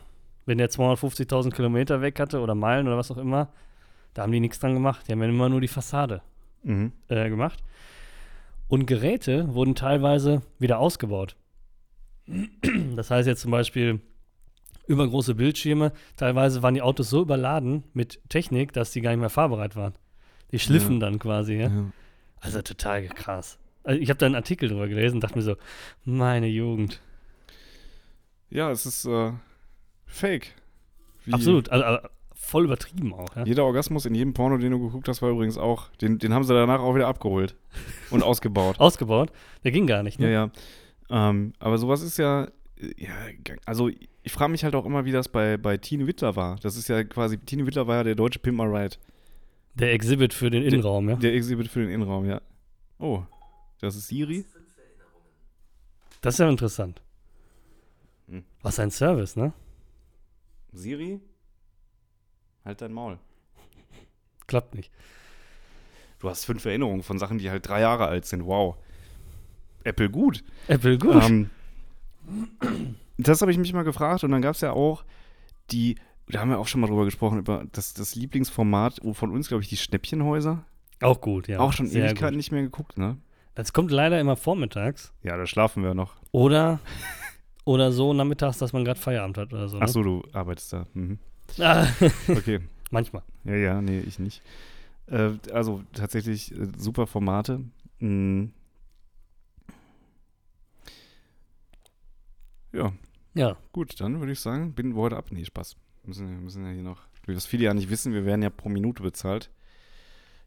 wenn der 250.000 Kilometer weg hatte oder Meilen oder was auch immer, da haben die nichts dran gemacht. Die haben ja immer nur die Fassade Mhm. äh, gemacht. Und Geräte wurden teilweise wieder ausgebaut. Das heißt jetzt zum Beispiel übergroße Bildschirme. Teilweise waren die Autos so überladen mit Technik, dass die gar nicht mehr fahrbereit waren. Die schliffen dann quasi, ja. Ja. Also total krass. Also ich habe da einen Artikel drüber gelesen und dachte mir so, meine Jugend. ja, es ist äh, fake. Wie Absolut. Also, also voll übertrieben auch, ja. Jeder Orgasmus in jedem Porno, den du geguckt hast, war übrigens auch. Den, den haben sie danach auch wieder abgeholt und ausgebaut. Ausgebaut. Der ging gar nicht, Ja, ne? ja. Ähm, aber sowas ist ja, ja, also ich frage mich halt auch immer, wie das bei, bei Tine Wittler war. Das ist ja quasi, Tine Wittler war ja der deutsche Pimp My Ride. Der Exhibit für den Innenraum, ja. Der Exhibit für den Innenraum, ja. Oh, das ist Siri? Das ist ja interessant. Hm. Was ein Service, ne? Siri? Halt dein Maul. Klappt nicht. Du hast fünf Erinnerungen von Sachen, die halt drei Jahre alt sind. Wow. Apple gut. Apple gut. Ähm, das habe ich mich mal gefragt und dann gab es ja auch die, da haben wir auch schon mal drüber gesprochen, über das, das Lieblingsformat von uns, glaube ich, die Schnäppchenhäuser. auch gut, ja. auch schon Sehr Ewigkeiten gut. nicht mehr geguckt, ne? Das kommt leider immer vormittags. Ja, da schlafen wir noch. Oder, oder so nachmittags, dass man gerade Feierabend hat oder so. Ne? Ach so, du arbeitest da. Mhm. Ah, Okay. manchmal. Ja, ja, nee, ich nicht. Äh, also tatsächlich äh, super Formate. Mhm. Ja, Ja. gut, dann würde ich sagen, binden wir heute ab. Nee, Spaß. Müssen, wir müssen ja hier noch, was viele ja nicht wissen, wir werden ja pro Minute bezahlt.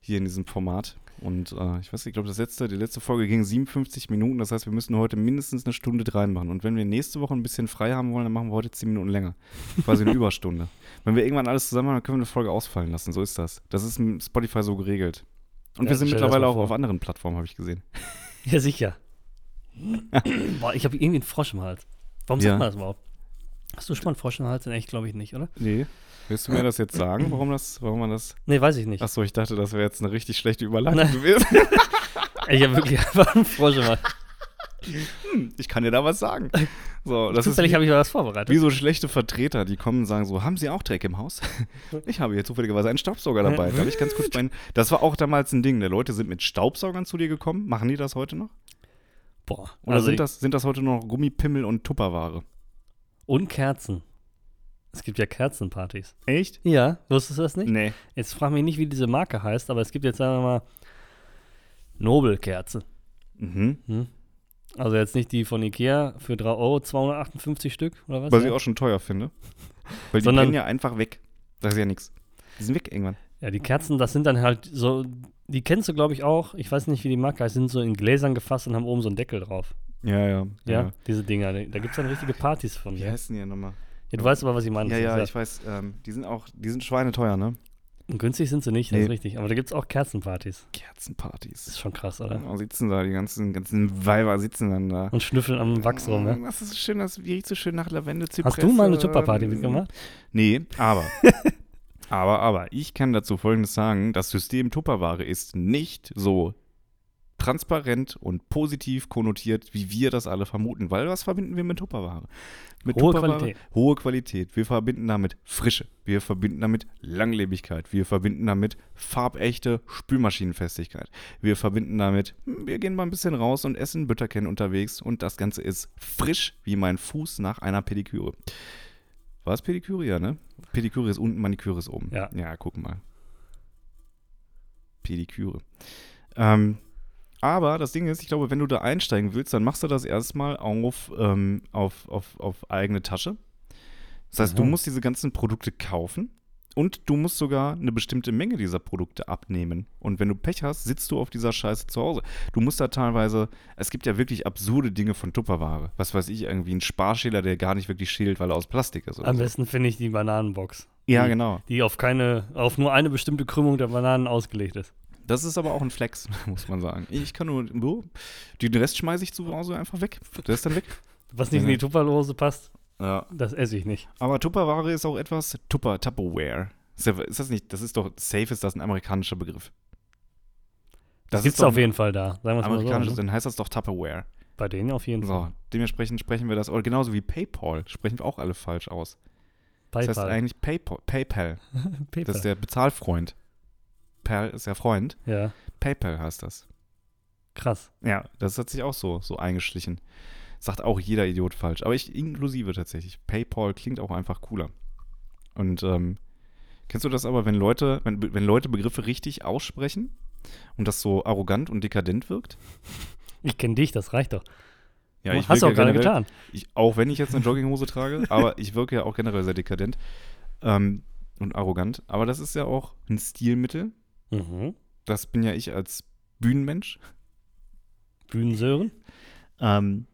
Hier in diesem Format. Und äh, ich weiß nicht, ich glaube, das letzte, die letzte Folge ging 57 Minuten. Das heißt, wir müssen heute mindestens eine Stunde rein machen. Und wenn wir nächste Woche ein bisschen frei haben wollen, dann machen wir heute 10 Minuten länger. Quasi eine Überstunde. Wenn wir irgendwann alles zusammen haben, dann können wir eine Folge ausfallen lassen. So ist das. Das ist mit Spotify so geregelt. Und Ja, wir sind mittlerweile auch auf anderen Plattformen, habe ich gesehen. Ja, sicher. Boah, ich habe irgendwie einen Frosch im Hals. Warum Ja. sagt man das überhaupt? Hast du schon mal einen Frosch im Hals? Echt, glaube ich nicht, oder? Nee. Willst du mir das jetzt sagen, warum das, warum man das. Nee, weiß ich nicht. Achso, ich dachte, das wäre jetzt eine richtig schlechte Überleitung Nein. gewesen. Ich habe wirklich einfach einen Frosch im Hals. hm, ich kann dir da was sagen. So, das Zufällig habe ich was vorbereitet. wie so schlechte Vertreter, die kommen und sagen so, haben Sie auch Dreck im Haus? Ich habe hier zufälligerweise einen Staubsauger dabei. Darf ich ganz kurz meinen, das war auch damals ein Ding, ne? Leute sind mit Staubsaugern zu dir gekommen. Machen die das heute noch? Boah. Oder Also sind, das, sind das heute noch Gummipimmel und Tupperware? Und Kerzen. Es gibt ja Kerzenpartys. Echt? Ja, wusstest du das nicht? Nee. Jetzt frag mich nicht, wie diese Marke heißt, aber es gibt jetzt, sagen wir mal, Nobelkerze. Mhm. Hm? Also jetzt nicht die von Ikea für 3 Euro, 258 Stück oder was? Was ja? ich auch schon teuer finde. Weil die Sondern- brennen ja einfach weg. Das ist ja nichts. Die sind weg irgendwann. ja, die Kerzen, das sind dann halt so, die kennst du, glaube ich, auch. Ich weiß nicht, wie die Marke heißt, sind so in Gläsern gefasst und haben oben so einen Deckel drauf. Ja, ja. Ja, diese Dinger. Da gibt es dann richtige Partys von. Wie Ja. heißen die denn nochmal? Ja, du weißt aber, was ich meine. Ja, ja, ich weiß. Ähm, die sind auch, die sind schweineteuer, ne? Und günstig sind sie nicht, das Nee. ist richtig. Aber da gibt es auch Kerzenpartys. Das Kerzenpartys. ist schon krass, oder? Da sitzen da, die ganzen, ganzen Weiber sitzen dann da. Und schnüffeln am Wachs rum, ja? Das ist so schön, das riecht so schön nach Lavende, Zypresse. Hast du mal eine Tupperparty mitgemacht? Nee, aber. aber, aber, ich kann dazu Folgendes sagen: Das System Tupperware ist nicht so transparent und positiv konnotiert, wie wir das alle vermuten. Weil was verbinden wir mit Tupperware? Mit Hohe Tupperware- Qualität. Hohe Qualität. Wir verbinden damit Frische. Wir verbinden damit Langlebigkeit. Wir verbinden damit farbechte Spülmaschinenfestigkeit. Wir verbinden damit, hm, wir gehen mal ein bisschen raus und essen Bütterken unterwegs und das Ganze ist frisch wie mein Fuß nach einer Pediküre. War es Pediküre? Ja, ne? Pediküre ist unten, Maniküre ist oben. Ja. Ja, guck mal. Pediküre. Ähm, aber das Ding ist, ich glaube, wenn du da einsteigen willst, dann machst du das erstmal auf, ähm, auf, auf, auf eigene Tasche. Das heißt, du Mhm. musst diese ganzen Produkte kaufen und du musst sogar eine bestimmte Menge dieser Produkte abnehmen. Und wenn du Pech hast, sitzt du auf dieser Scheiße zu Hause. Du musst da teilweise, es gibt ja wirklich absurde Dinge von Tupperware. Was weiß ich, irgendwie ein Sparschäler, der gar nicht wirklich schält, weil er aus Plastik ist. Oder Am so. besten finde ich die Bananenbox. Ja, die, genau. Die auf keine, auf nur eine bestimmte Krümmung der Bananen ausgelegt ist. Das ist aber auch ein Flex, muss man sagen. Ich kann nur, oh, den Rest schmeiße ich zu Hause einfach weg. Der ist dann weg. Was nicht in die Tupperlose passt, Ja. das esse ich nicht. Aber Tupperware ist auch etwas Tupper, Tupperware. Ist, das nicht, das ist doch, safe ist das ein amerikanischer Begriff. Das, ist gibt's auf jeden Fall da. Sagen wir es mal Amerikanisch, so. Ne? dann heißt das doch Tupperware. Bei denen auf jeden So, Fall. dementsprechend sprechen wir das, oder genauso wie PayPal, sprechen wir auch alle falsch aus. Das heißt PayPal. eigentlich PayPal. PayPal. PayPal. Das ist der Bezahlfreund. Pal ist ja Freund. ja, PayPal heißt das. krass. Ja, das hat sich auch so, so eingeschlichen. Sagt auch jeder Idiot falsch. Aber ich inklusive tatsächlich. PayPal klingt auch einfach cooler. Und ähm, kennst du das aber, wenn Leute, wenn, wenn Leute Begriffe richtig aussprechen und das so arrogant und dekadent wirkt? Ich kenne dich, das reicht doch. Ja, Oh, Hast du auch wirke gerade getan. Ich, auch wenn ich jetzt eine Jogginghose trage, aber ich wirke ja auch generell sehr dekadent ähm, und arrogant. Aber das ist ja auch ein Stilmittel. Mhm. Das bin ja ich als Bühnenmensch. Bühnensören. Ähm,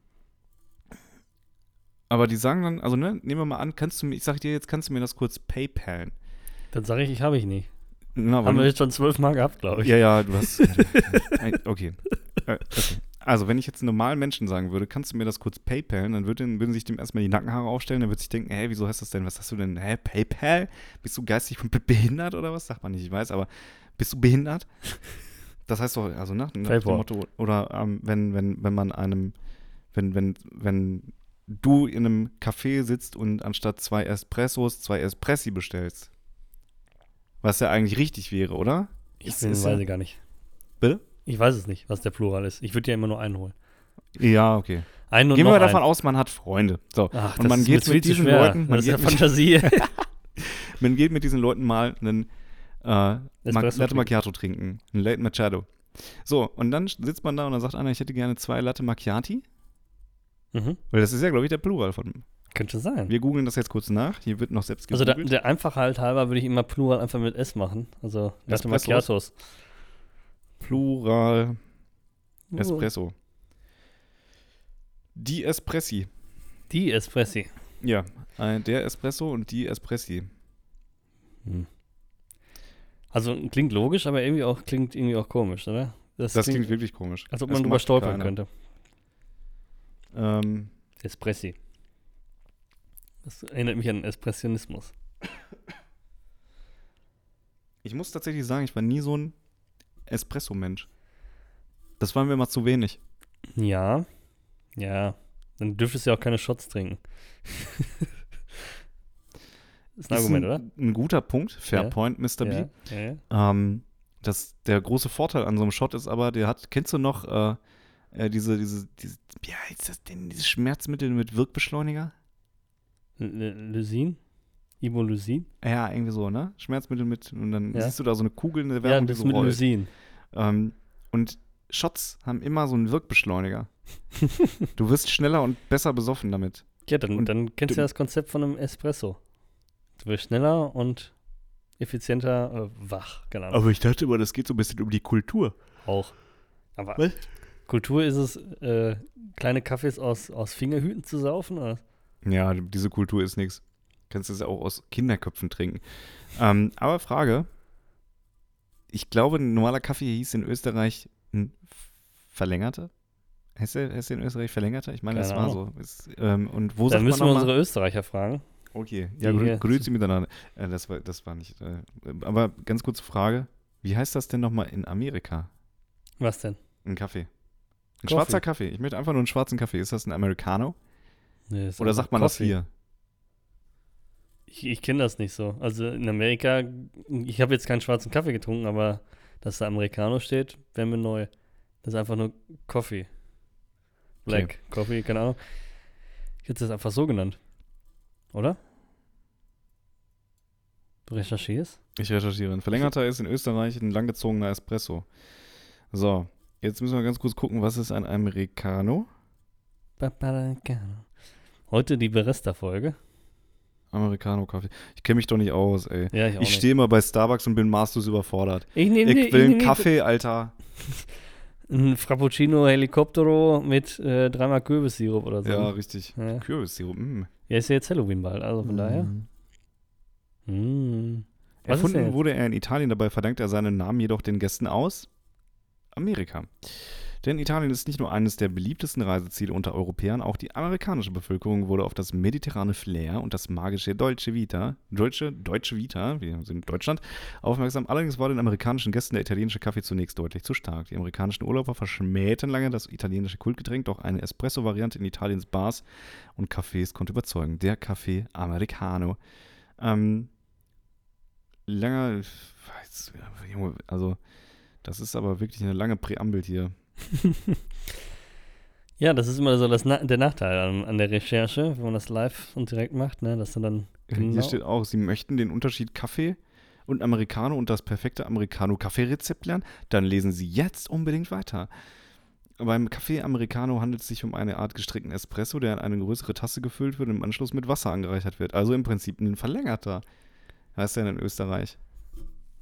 aber die sagen dann, also ne, nehmen wir mal an, kannst du mir, ich sag dir jetzt, kannst du mir das kurz PayPalen? Dann sage ich, ich habe ich nicht. Na, Haben wir jetzt schon zwölfmal gehabt, glaube ich. ja, ja, du hast. okay. Äh, okay. Also, wenn ich jetzt normalen Menschen sagen würde, kannst du mir das kurz PayPalen, dann würden, würden sich dem erstmal die Nackenhaare aufstellen, dann würde sich denken, hä, wieso heißt das denn? Was hast du denn? Hä, PayPal? Bist du geistig behindert oder was? Sagt man nicht, ich weiß, aber bist du behindert? Das heißt doch, also nach, nach dem PayPal. Motto, oder ähm, wenn, wenn, wenn man einem, wenn, wenn, wenn du in einem Café sitzt und anstatt zwei Espressos zwei Espressi bestellst. Was ja eigentlich richtig wäre, oder? Ich Ist- bin, ist weiß ja- ich gar nicht. Bitte? Ich weiß es nicht, was der Plural ist. Ich würde ja immer nur einen holen. Ja, okay. Einen und Gehen noch wir davon einen. aus, man hat Freunde. So. Ach, und das man ist geht mit diesen schwer. Leuten, man das ist ja Fantasie. man geht mit diesen Leuten mal einen äh, Latte. Macchiato trinken. Ein Late Machado. So, und dann sitzt man da und dann sagt einer, ich hätte gerne zwei Latte Macchiati. mhm. Weil das ist ja, glaube ich, der Plural von. Könnte sein. Wir googeln das jetzt kurz nach. Hier wird noch selbst also der, gegoogelt. der Einfachheit halber würde ich immer Plural einfach mit S machen. Also Latte? Macchiatos. Plural Oh. Espresso. Die Espressi. Die Espressi. Ja, äh, der Espresso und die Espressi. Hm. Also klingt logisch, aber irgendwie auch klingt irgendwie auch komisch, oder? Das klingt wirklich komisch. als ob Das man drüber stolpern keiner. könnte. Ähm, Espressi. Das erinnert mich an Espressionismus. ich muss tatsächlich sagen, ich war nie so ein Espresso-Mensch. Das war mir immer zu wenig. Ja. Ja, dann dürftest du ja auch keine Shots trinken. ist ein Argument, ein, oder? Ein guter Punkt. Fair Ja. point, Mr. Ja, B. ja, ja. Ähm, das, der große Vorteil an so einem Shot ist aber, der hat, kennst du noch äh, äh, diese, diese, diese, wie heißt das denn, dieses Schmerzmittel mit Wirkbeschleuniger? Lysin? Ibolysin? Ja, irgendwie so, ne? Schmerzmittel mit, und dann Ja. siehst du da so eine Kugel in der Ja, Werbung, die das so mit rollt. Lysin. Ähm, und Shots haben immer so einen Wirkbeschleuniger. du wirst schneller und besser besoffen damit. Ja, dann, Und dann kennst du du- ja das Konzept von einem Espresso. Du wirst schneller und effizienter äh, wach, Ahnung. Aber ich dachte immer, das geht so ein bisschen um die Kultur. Auch. Aber Was? Kultur ist es, äh, kleine Kaffees aus, aus Fingerhüten zu saufen? Oder? Ja, diese Kultur ist nichts. Kannst du es ja auch aus Kinderköpfen trinken. Ähm, aber Frage: Ich glaube, ein normaler Kaffee hieß in Österreich ein verlängerter. Heißt der, heißt der in Österreich verlängerter? Ich meine, das Keine war so. Ist, ähm, und wo Da sagt man müssen wir unsere Österreicher fragen. Okay, ja, grü grüezi miteinander. Äh, das, war, das war nicht. Äh, aber ganz kurze Frage: Wie heißt das denn nochmal in Amerika? Was denn? Ein Kaffee. Ein Coffee. schwarzer Kaffee. Ich möchte einfach nur einen schwarzen Kaffee. Ist das ein Americano? Nee, ist Oder sagt man das Coffee. hier? Ich, ich kenne das nicht so. Also in Amerika, ich habe jetzt keinen schwarzen Kaffee getrunken, aber dass da Americano steht, wäre mir neu. Das ist einfach nur Coffee. Black Coffee, keine Ahnung. Ich hätte das einfach so genannt. Oder? Du recherchierst? Ich recherchiere. Ein verlängerter ist in Österreich ein langgezogener Espresso. So, jetzt müssen wir ganz kurz gucken, was ist ein Americano? Paparacano. Heute die Beresta-Folge. Americano-Kaffee. Ich kenne mich doch nicht aus, ey. Ja, ich Ich stehe mal bei Starbucks und bin maßlos überfordert. Ich nehme Ich will einen Kaffee, Alter. Ein Frappuccino Helicoptero mit äh, dreimal Kürbissirup oder so. Ja, richtig. Ja. Kürbissirup. Mm. Ja, ist ja jetzt Halloween bald, also von daher. Mm. Mm. Ist denn Erfunden wurde er in Italien, dabei verdankt er seinen Namen jedoch den Gästen aus Amerika. Denn Italien ist nicht nur eines der beliebtesten Reiseziele unter Europäern, auch die amerikanische Bevölkerung wurde auf das mediterrane Flair und das magische Dolce Vita, Dolce, Deutsche Vita, wir sind in Deutschland, aufmerksam. Allerdings war den amerikanischen Gästen der italienische Kaffee zunächst deutlich zu stark. Die amerikanischen Urlauber verschmähten lange das italienische Kultgetränk, doch eine Espresso-Variante in Italiens Bars und Cafés konnte überzeugen. Der Kaffee Americano. Ähm, langer, also das ist aber wirklich eine lange Präambel hier. Ja, das ist immer so das Na der Nachteil an, an der Recherche, wenn man das live und direkt macht, ne, dass du dann Hier genau steht auch, Sie möchten den Unterschied Kaffee und Americano und das perfekte Americano-Kaffeerezept lernen? Dann lesen Sie jetzt unbedingt weiter. Beim Kaffee Americano handelt es sich um eine Art gestrickten Espresso, der in eine größere Tasse gefüllt wird und im Anschluss mit Wasser angereichert wird. Also im Prinzip ein verlängerter. Heißt der in Österreich?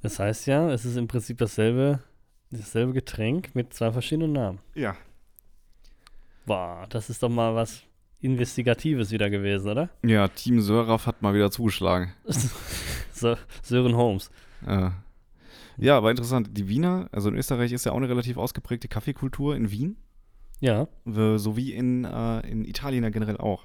Das heißt ja, es ist im Prinzip dasselbe, dasselbe Getränk mit zwei verschiedenen Namen. Ja. Boah, das ist doch mal was Investigatives wieder gewesen, oder? Ja, Team Sörraff hat mal wieder zugeschlagen. so, Sören Holmes. Ja. Ja, aber interessant. Die Wiener, also in Österreich ist ja auch eine relativ ausgeprägte Kaffeekultur in Wien, Ja, äh, sowie in, äh, in Italien ja generell auch.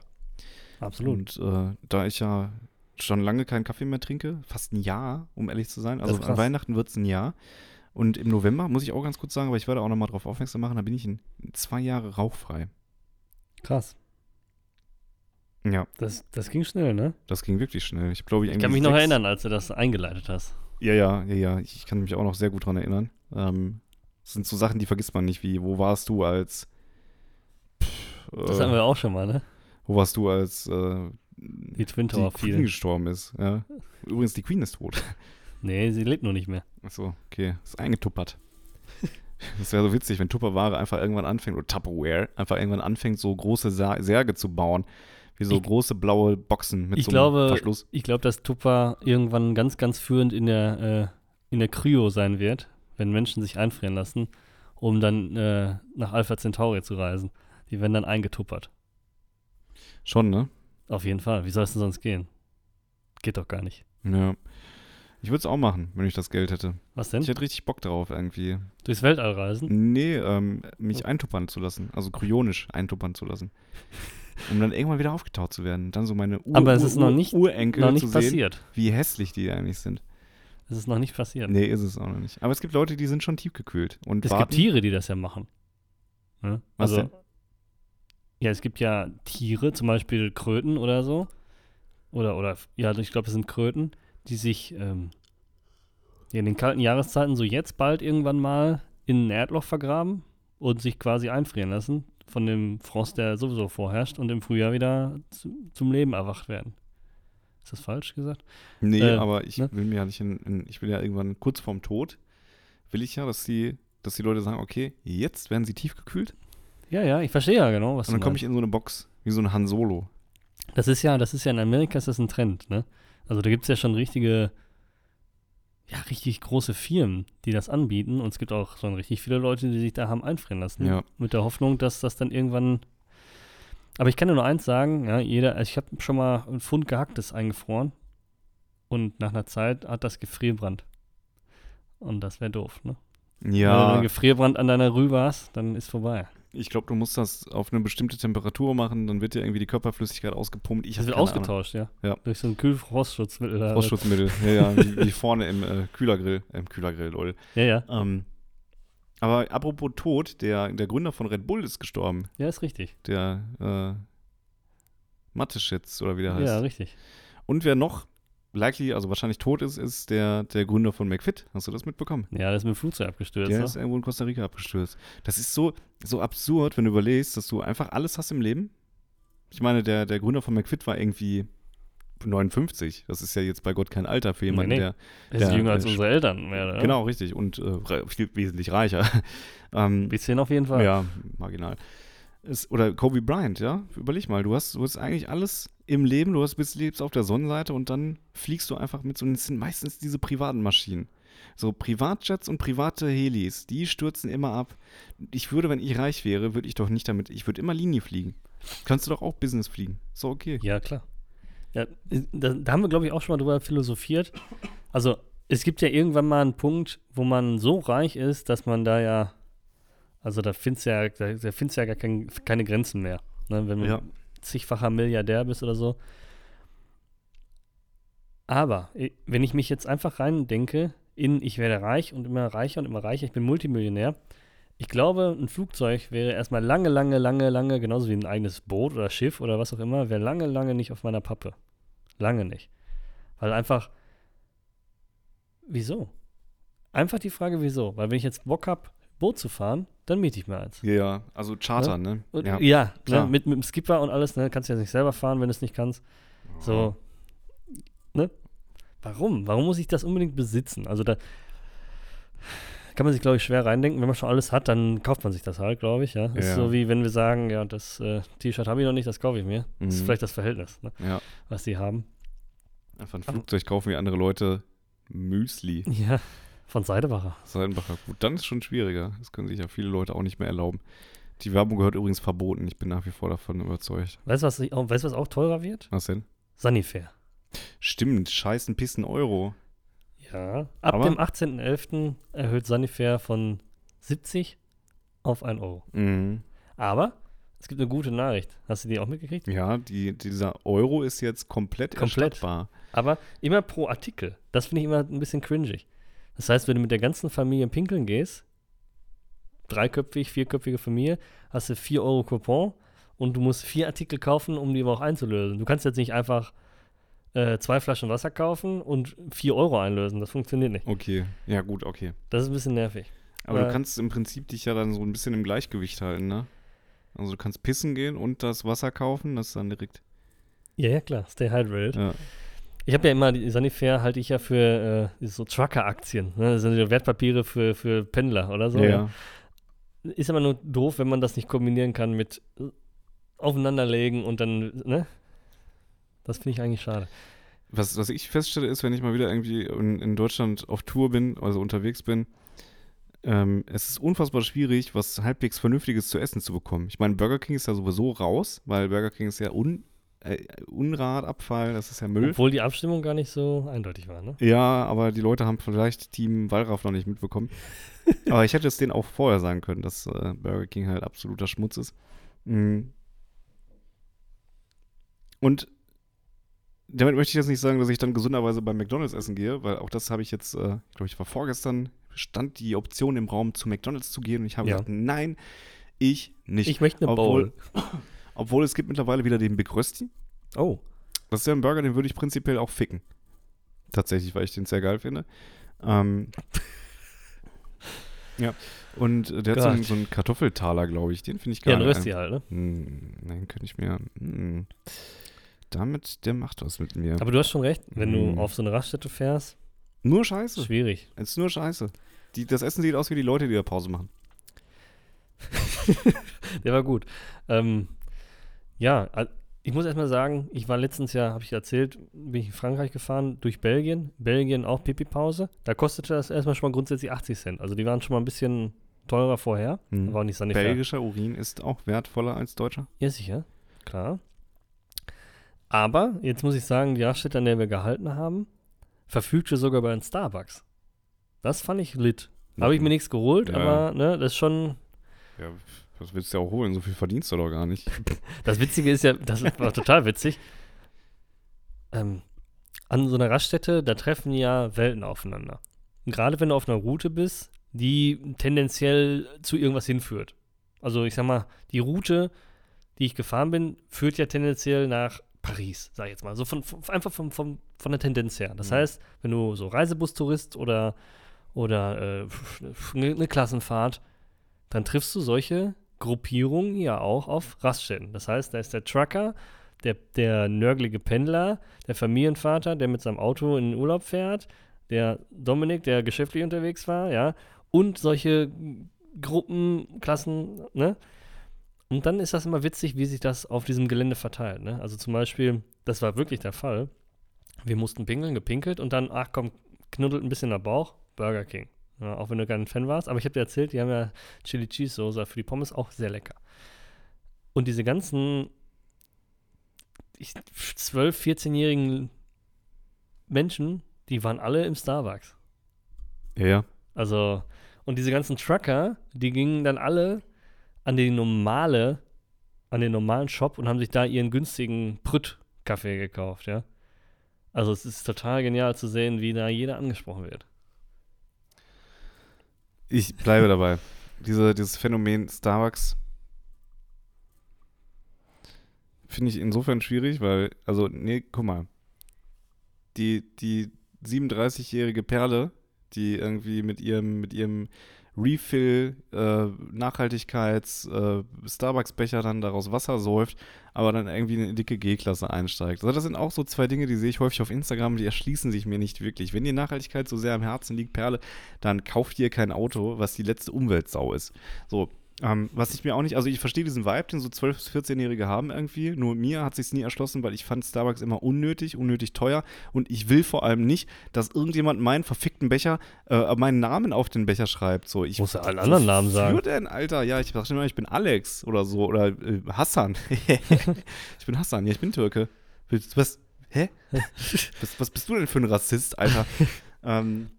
absolut. Und äh, da ich ja schon lange keinen Kaffee mehr trinke, fast ein Jahr, um ehrlich zu sein, also an. Weihnachten wird es ein Jahr. Und im November, muss ich auch ganz kurz sagen, aber ich werde auch nochmal drauf aufmerksam machen, da bin ich in zwei Jahre rauchfrei. Krass. Ja, Das, das ging schnell, ne? das ging wirklich schnell. Ich glaube, Ich kann mich noch erinnern, als du das eingeleitet hast. Ja, ja, ja, ja. Ich kann mich auch noch sehr gut dran erinnern. Ähm, das sind so Sachen, die vergisst man nicht, wie, wo warst du als. Pff, Das äh, hatten wir auch schon mal, ne? Wo warst du, als äh, Die Twin die Tower Queen fiel. gestorben ist? Ja. Übrigens, die Queen ist tot. Nee, sie lebt nur nicht mehr. Achso, okay. Ist eingetuppert. Das wäre so witzig, wenn Tupperware einfach irgendwann anfängt, oder Tupperware, einfach irgendwann anfängt, so große Särge zu bauen. Wie so Ich- große blaue Boxen mit ich so glaube, einem Verschluss. Ich glaube, dass Tupper irgendwann ganz, ganz führend in der, äh, in der Kryo sein wird, wenn Menschen sich einfrieren lassen, um dann äh, nach Alpha Centauri zu reisen. Die werden dann eingetuppert. Schon, ne? Auf jeden Fall. Wie soll es denn sonst gehen? Geht doch gar nicht. Ja. Ich würde es auch machen, wenn ich das Geld hätte. Was denn? Ich hätte richtig Bock drauf, irgendwie. Durchs Weltall reisen? Nee, ähm, mich eintuppern zu lassen. Also kryonisch eintuppern zu lassen. Um dann irgendwann wieder aufgetaucht zu werden. Dann so meine Ur Aber es Ur ist noch nicht- Urenkel Noch zu nicht sehen, passiert. wie hässlich die eigentlich sind. Es ist noch nicht passiert. Nee, ist es auch noch nicht. Aber es gibt Leute, die sind schon tiefgekühlt und es warten. gibt Tiere, die das ja machen. Ne? Was also, denn? ja, es gibt ja Tiere, zum Beispiel Kröten oder so. Oder, oder, ja, ich glaube, es sind Kröten, die sich ähm, in den kalten Jahreszeiten so jetzt bald irgendwann mal in ein Erdloch vergraben und sich quasi einfrieren lassen von dem Frost, der sowieso vorherrscht und im Frühjahr wieder zu, zum Leben erwacht werden. Ist das falsch gesagt? Nee, Äh, aber ich ne? will mir ja nicht in, in, ich will ja irgendwann kurz vorm Tod, will ich ja, dass die, dass die Leute sagen, okay, jetzt werden sie tiefgekühlt Ja, ja, ich verstehe ja genau, was und dann komme ich in so eine Box, wie so ein Han Solo. Das ist ja, das ist ja in Amerika ist das ein Trend, ne? Also da gibt es ja schon richtige, ja, richtig große Firmen, die das anbieten und es gibt auch schon richtig viele Leute, die sich da haben einfrieren lassen. Ja. Mit der Hoffnung, dass das dann irgendwann. Aber ich kann nur eins sagen, ja, jeder, also ich habe schon mal einen Pfund gehacktes eingefroren und nach einer Zeit hat das Gefrierbrand. Und das wäre doof, ne? Wenn du Ja, einen Gefrierbrand an deiner Rübe hast, dann ist vorbei. Ich glaube, du musst das auf eine bestimmte Temperatur machen, dann wird dir irgendwie die Körperflüssigkeit ausgepumpt. Ich Das wird Ahnung. ausgetauscht, ja. Ja. Durch so ein Kühlfrostschutzmittel. Frostschutzmittel, ja, ja, wie, wie vorne im äh, Kühlergrill, äh, im Kühlergrill, lol. Ja, ja. Ähm, aber apropos Tod, der, der Gründer von Red Bull ist gestorben. Ja, ist richtig. Der äh, Mateschitz oder wie der heißt. Ja, richtig. Und wer noch likely, also wahrscheinlich tot ist, ist der, der Gründer von McFit. Hast du das mitbekommen? Ja, der ist mit dem Flugzeug abgestürzt. der ne? ist irgendwo in Costa Rica abgestürzt. Das ist so, so absurd, wenn du überlegst, dass du einfach alles hast im Leben. Ich meine, der, der Gründer von McFit war irgendwie 59. Das ist ja jetzt bei Gott kein Alter für jemanden, nee. der Er ist jünger als der- unsere Eltern. Mehr, oder? Genau, richtig. Und äh, viel, wesentlich reicher. ähm, Bisschen auf jeden Fall. ja, marginal. Es, oder Kobe Bryant, ja? Überleg mal, du hast, du hast eigentlich alles im Leben, du hast, bist, lebst auf der Sonnenseite und dann fliegst du einfach mit so, es sind meistens diese privaten Maschinen. So Privatjets und private Helis, die stürzen immer ab. Ich würde, wenn ich reich wäre, würde ich doch nicht damit, ich würde immer Linie fliegen. Kannst du doch auch Business fliegen. So okay. Ja, klar. Ja, da, da haben wir, glaube ich, auch schon mal drüber philosophiert. Also, es gibt ja irgendwann mal einen Punkt, wo man so reich ist, dass man da ja, also da findest du ja, da, da findest ja gar kein, keine Grenzen mehr. Ne? Wenn du Ja. Zigfacher Milliardär bist oder so. Aber, wenn ich mich jetzt einfach rein denke, in ich werde reich und immer reicher und immer reicher, ich bin Multimillionär. Ich glaube, ein Flugzeug wäre erstmal lange, lange, lange, lange, genauso wie ein eigenes Boot oder Schiff oder was auch immer, wäre lange, lange nicht auf meiner Pappe. Lange nicht. Weil einfach, wieso? Einfach die Frage, wieso? Weil wenn ich jetzt Bock habe, Boot zu fahren, dann miete ich mir eins. Ja, also Charter, ne? Und, ja. ja, klar. Ne, mit, mit dem Skipper und alles, ne? Kannst du ja nicht selber fahren, wenn du es nicht kannst. So, ne? Warum? Warum muss ich das unbedingt besitzen? Also da kann man sich, glaube ich, schwer reindenken. Wenn man schon alles hat, dann kauft man sich das halt, glaube ich, ja. Ist Ja. so wie wenn wir sagen, ja, das äh, T-Shirt habe ich noch nicht, das kaufe ich mir. Das ist Mhm. vielleicht das Verhältnis, ne? Ja. was die haben. Einfach ein Flugzeug kaufen wie andere Leute Müsli. Ja, von Seidebacher. Seidenbacher. Gut, dann ist es schon schwieriger. Das können sich ja viele Leute auch nicht mehr erlauben. Die Werbung gehört übrigens verboten. Ich bin nach wie vor davon überzeugt. Weißt du, was, auch- weißt, was auch teurer wird? Was denn? Sanifair. Stimmt, scheißen Pissen Euro. Ja. Ab Aber- dem 18.11. erhöht Sanifair von 70 auf 1 Euro. Mhm. Aber es gibt eine gute Nachricht. Hast du die auch mitgekriegt? Ja, die, dieser Euro ist jetzt komplett, Komplett. erstattbar. Aber immer pro Artikel. Das finde ich immer ein bisschen cringig. Das heißt, wenn du mit der ganzen Familie pinkeln gehst, dreiköpfig, vierköpfige Familie, hast du 4 Euro Coupon und du musst vier Artikel kaufen, um die aber auch einzulösen. Du kannst jetzt nicht einfach äh, zwei Flaschen Wasser kaufen und 4 Euro einlösen. Das funktioniert nicht. Okay, ja gut, okay. Das ist ein bisschen nervig. Aber Aber- du kannst im Prinzip dich ja dann so ein bisschen im Gleichgewicht halten, ne? Also du kannst pissen gehen und das Wasser kaufen, das ist dann direkt. Ja, ja, klar. Stay hydrated. Ja. Ich habe ja immer, die Sanifair halte ich ja für äh, so Trucker-Aktien. Ne? Das sind ja Wertpapiere für, für Pendler oder so. ja. Ist aber nur doof, wenn man das nicht kombinieren kann mit äh, aufeinanderlegen und dann, ne? Das finde ich eigentlich schade. Was, was ich feststelle, ist, wenn ich mal wieder irgendwie in, in Deutschland auf Tour bin, also unterwegs bin, ähm, es ist unfassbar schwierig, was halbwegs Vernünftiges zu essen zu bekommen. Ich meine, Burger King ist ja sowieso raus, weil Burger King ist ja un, äh, Unratabfall, das ist ja Müll. Obwohl die Abstimmung gar nicht so eindeutig war, ne? Ja, aber die Leute haben vielleicht Team Wallraff noch nicht mitbekommen. aber ich hätte es denen auch vorher sagen können, dass äh, Burger King halt absoluter Schmutz ist. Mhm. Und damit möchte ich jetzt nicht sagen, dass ich dann gesunderweise bei McDonalds essen gehe, weil auch das habe ich jetzt, äh, glaube ich, war vorgestern, stand die Option im Raum, zu McDonalds zu gehen und ich habe Ja. gesagt, nein, ich nicht. Ich möchte eine Obwohl- Bowl. Obwohl es gibt mittlerweile wieder den Big Rösti. Oh. Das ist ja ein Burger, den würde ich prinzipiell auch ficken. Tatsächlich, weil ich den sehr geil finde. Ähm, ja, und äh, der hat so einen, Gott. so einen Kartoffeltaler, glaube ich. Den finde ich Ja, geil. ein Rösti halt, ne? Hm, nein, könnte ich mir. Hm, damit, der macht was mit mir. Aber du hast schon recht, wenn Mm. du auf so eine Raststätte fährst, nur Scheiße. schwierig. Es ist nur Scheiße. Die, das Essen sieht aus wie die Leute, die da Pause machen. Der war gut. Ähm, ja, ich muss erstmal sagen, ich war letztens Jahr, habe ich erzählt, bin ich in Frankreich gefahren, durch Belgien. Belgien auch Pipi-Pause. Da kostete das erstmal schon mal grundsätzlich 80 Cent. Also die waren schon mal ein bisschen teurer vorher. Hm. War auch nicht sanitär. Belgischer Urin ist auch wertvoller als deutscher. Ja, sicher. Klar. Aber, jetzt muss ich sagen, die Raststätte, an der wir gehalten haben, verfügte sogar bei den Starbucks. Das fand ich lit. Habe ich mir nichts geholt, Ja. aber ne, das ist schon. Ja, das willst du ja auch holen. So viel verdienst du doch gar nicht. Das Witzige ist ja, das war total witzig. Ähm, an so einer Raststätte, da treffen ja Welten aufeinander. Und gerade wenn du auf einer Route bist, die tendenziell zu irgendwas hinführt. Also ich sag mal, die Route, die ich gefahren bin, führt ja tendenziell nach Paris, sag ich jetzt mal. So von, von, einfach von, von, von der Tendenz her. Das Mhm. heißt, wenn du so Reisebustourist oder, oder äh, eine eine Klassenfahrt, dann triffst du solche Gruppierungen ja auch auf Raststätten. Das heißt, da ist der Trucker, der, der nörgelige Pendler, der Familienvater, der mit seinem Auto in den Urlaub fährt, der Dominik, der geschäftlich unterwegs war, ja, und solche Gruppen, Klassen, ne? Und dann ist das immer witzig, wie sich das auf diesem Gelände verteilt, ne? Also zum Beispiel, das war wirklich der Fall. Wir mussten pinkeln, gepinkelt und dann, ach komm, knuddelt ein bisschen der Bauch, Burger King. Ja, auch wenn du kein Fan warst. Aber ich habe dir erzählt, die haben ja Chili Cheese Soße für die Pommes auch sehr lecker. Und diese ganzen ich, 12-, 14-jährigen Menschen, die waren alle im Starbucks. Ja, ja. Also, und diese ganzen Trucker, die gingen dann alle an die normale, an den normalen Shop und haben sich da ihren günstigen Prütt-Kaffee gekauft, ja. Also es ist total genial zu sehen, wie da jeder angesprochen wird. Ich bleibe dabei. Diese, dieses Phänomen Starbucks finde ich insofern schwierig, weil, also, nee, guck mal. Die, die 37-jährige Perle, die irgendwie mit ihrem, mit ihrem Refill, äh, Nachhaltigkeits, äh, Starbucks-Becher dann daraus Wasser säuft, aber dann irgendwie in eine dicke G-Klasse einsteigt. Also das sind auch so zwei Dinge, die sehe ich häufig auf Instagram, die erschließen sich mir nicht wirklich. Wenn dir Nachhaltigkeit so sehr am Herzen liegt, Perle, dann kauft dir kein Auto, was die letzte Umweltsau ist. So, ähm, was ich mir auch nicht, also ich verstehe diesen Vibe, den so 12- bis 14-Jährige haben irgendwie, nur mir hat sich nie erschlossen, weil ich fand Starbucks immer unnötig, unnötig teuer und ich will vor allem nicht, dass irgendjemand meinen verfickten Becher, äh, meinen Namen auf den Becher schreibt. So, ich Muss ja einen anderen Namen sagen. Für denn, Alter? Ja, ich dachte immer, ich bin Alex oder so oder äh, Hassan. ich bin Hassan, ja, ich bin Türke. Was? was hä? was, was bist du denn für ein Rassist, Alter? ähm,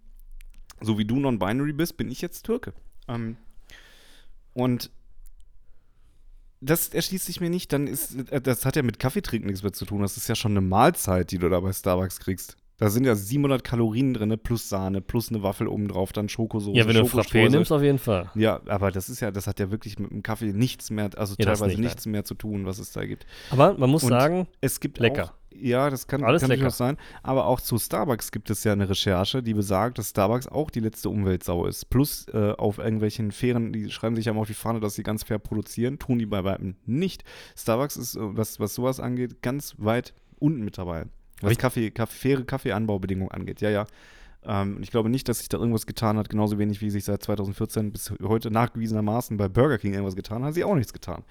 so wie du non-binary bist, bin ich jetzt Türke. Ähm, und das erschließt sich mir nicht, dann ist, äh, das hat ja mit Kaffeetrinken nichts mehr zu tun. Das ist ja schon eine Mahlzeit, die du da bei Starbucks kriegst. Da sind ja 700 Kalorien drin, plus Sahne, plus eine Waffel obendrauf, dann Schokosoße, Ja, wenn du Frappé nimmst, auf jeden Fall. Ja, aber das ist ja, das hat ja wirklich mit dem Kaffee nichts mehr, also Ja, teilweise nicht, nichts mehr zu tun, was es da gibt. Aber man muss Und sagen, Es gibt Lecker. auch, ja, das kann, Alles kann lecker. durchaus sein, aber auch zu Starbucks gibt es ja eine Recherche, die besagt, dass Starbucks auch die letzte Umweltsau ist. Plus äh, auf irgendwelchen fairen, die schreiben sich ja mal auf die Fahne, dass sie ganz fair produzieren, tun die bei weitem nicht. Starbucks ist, äh, was, was sowas angeht, ganz weit unten mit dabei. Was Richtig. Kaffee, Kaffee, faire Kaffeeanbaubedingungen angeht, ja, ja. Ähm, und ich glaube nicht, dass sich da irgendwas getan hat, genauso wenig wie sich seit 2014 bis heute nachgewiesenermaßen bei Burger King irgendwas getan hat, hat sie auch nichts getan.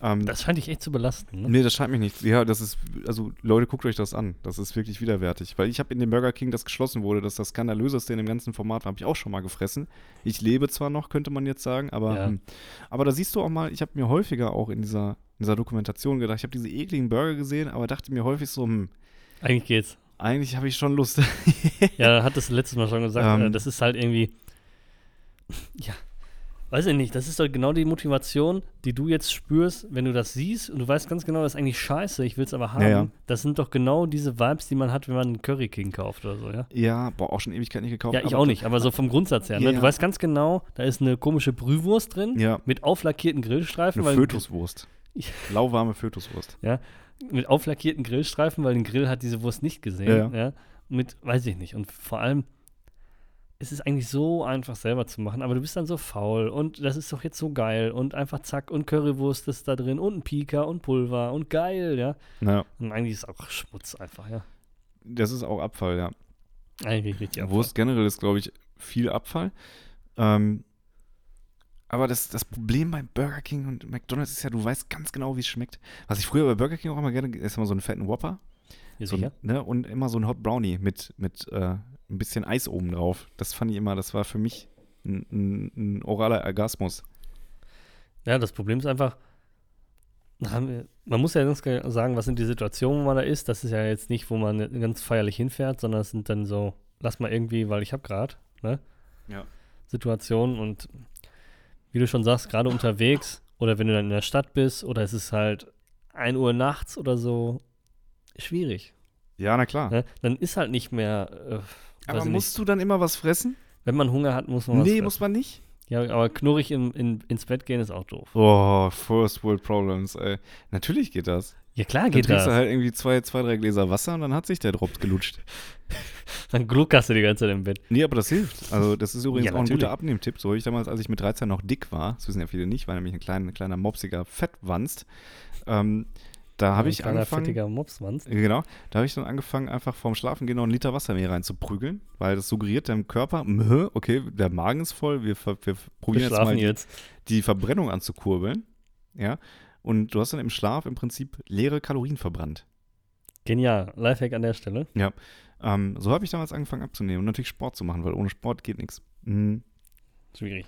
Ähm, das scheint dich echt zu belasten. Ne? Nee, das scheint mich nicht. Ja, das ist, also Leute, guckt euch das an. Das ist wirklich widerwärtig. Weil ich habe in dem Burger King, das geschlossen wurde, dass das skandalöseste in dem ganzen Format war, habe ich auch schon mal gefressen. Ich lebe zwar noch, könnte man jetzt sagen, aber, Ja. ähm, aber da siehst du auch mal, ich habe mir häufiger auch in dieser, in dieser Dokumentation gedacht, ich habe diese ekligen Burger gesehen, aber dachte mir häufig so, hm, Eigentlich geht's. eigentlich habe ich schon Lust. Ja, hat das letztes Mal schon gesagt. Ähm. äh, das ist halt irgendwie. Ja. Weiß ich nicht, das ist doch genau die Motivation, die du jetzt spürst, wenn du das siehst und du weißt ganz genau, das ist eigentlich scheiße, ich will es aber haben. Ja, ja. Das sind doch genau diese Vibes, die man hat, wenn man einen Curry King kauft oder so, ja? ja, boah, auch schon Ewigkeit nicht gekauft. Ja, ich auch nicht, aber so vom Grundsatz her. Ja, Ne? ja. Du weißt ganz genau, da ist eine komische Brühwurst drin Ja, mit auflackierten Grillstreifen. eine Fötuswurst. Lauwarme Fötuswurst. mit auflackierten Grillstreifen, weil den Grill hat diese Wurst nicht gesehen. Ja. Ja. Mit, weiß ich nicht. Und vor allem, es ist eigentlich so einfach selber zu machen, aber du bist dann so faul und das ist doch jetzt so geil und einfach zack und Currywurst ist da drin und ein Pika und Pulver und geil, ja. Ja, Und eigentlich ist es auch Schmutz einfach, ja. das ist auch Abfall, ja. Eigentlich richtig Abfall. Wurst generell ist, glaube ich, viel Abfall. Ähm, aber das, das Problem bei Burger King und McDonalds ist ja, du weißt ganz genau, wie es schmeckt. Was ich früher bei Burger King auch immer gerne, ist immer so einen fetten Whopper. Ja, So, ne, und immer so ein Hot Brownie mit, mit äh, ein bisschen Eis oben drauf. Das fand ich immer, das war für mich ein, ein, ein oraler Orgasmus. Ja, das Problem ist einfach, wir, man muss ja ganz klar sagen, was sind die Situationen, wo man da ist. Das ist ja jetzt nicht, wo man ganz feierlich hinfährt, sondern es sind dann so, lass mal irgendwie, weil ich hab grad, ne? Ja. Situationen und wie du schon sagst, gerade unterwegs oder wenn du dann in der Stadt bist oder es ist halt 1 Uhr nachts oder so, schwierig. Ja, na klar. Ne? Dann ist halt nicht mehr, äh, aber ich musst du dann immer was fressen? wenn man Hunger hat, muss man was Nee, fressen. muss man nicht. Ja, aber knurrig in, in, ins Bett gehen ist auch doof. Oh, First World Problems, ey. Natürlich geht das. Ja, klar Dann geht trinkst das. du halt irgendwie zwei, zwei, drei Gläser Wasser und dann hat sich der Drops gelutscht. Dann gluckerst du die ganze Zeit im Bett. Nee, aber das hilft. Also, das ist übrigens Ja, auch ein guter Abnehmtipp. So habe ich damals, als ich mit 13 noch dick war, das wissen ja viele nicht, war nämlich ein kleiner, kleiner mopsiger Fettwanst. Ähm, da habe ich angefangen. Mopswanz. Genau, da habe ich dann angefangen, einfach vorm Schlafengehen noch einen Liter Wasser mehr reinzuprügeln, weil das suggeriert deinem Körper, mh, okay, der Magen ist voll, wir, wir Wir probieren jetzt mal die, jetzt. die Verbrennung anzukurbeln. Ja, und du hast dann im Schlaf im Prinzip leere Kalorien verbrannt. Genial. Lifehack an der Stelle. Ähm, so habe ich damals angefangen abzunehmen und natürlich Sport zu machen, weil ohne Sport geht nichts. Mhm. Schwierig.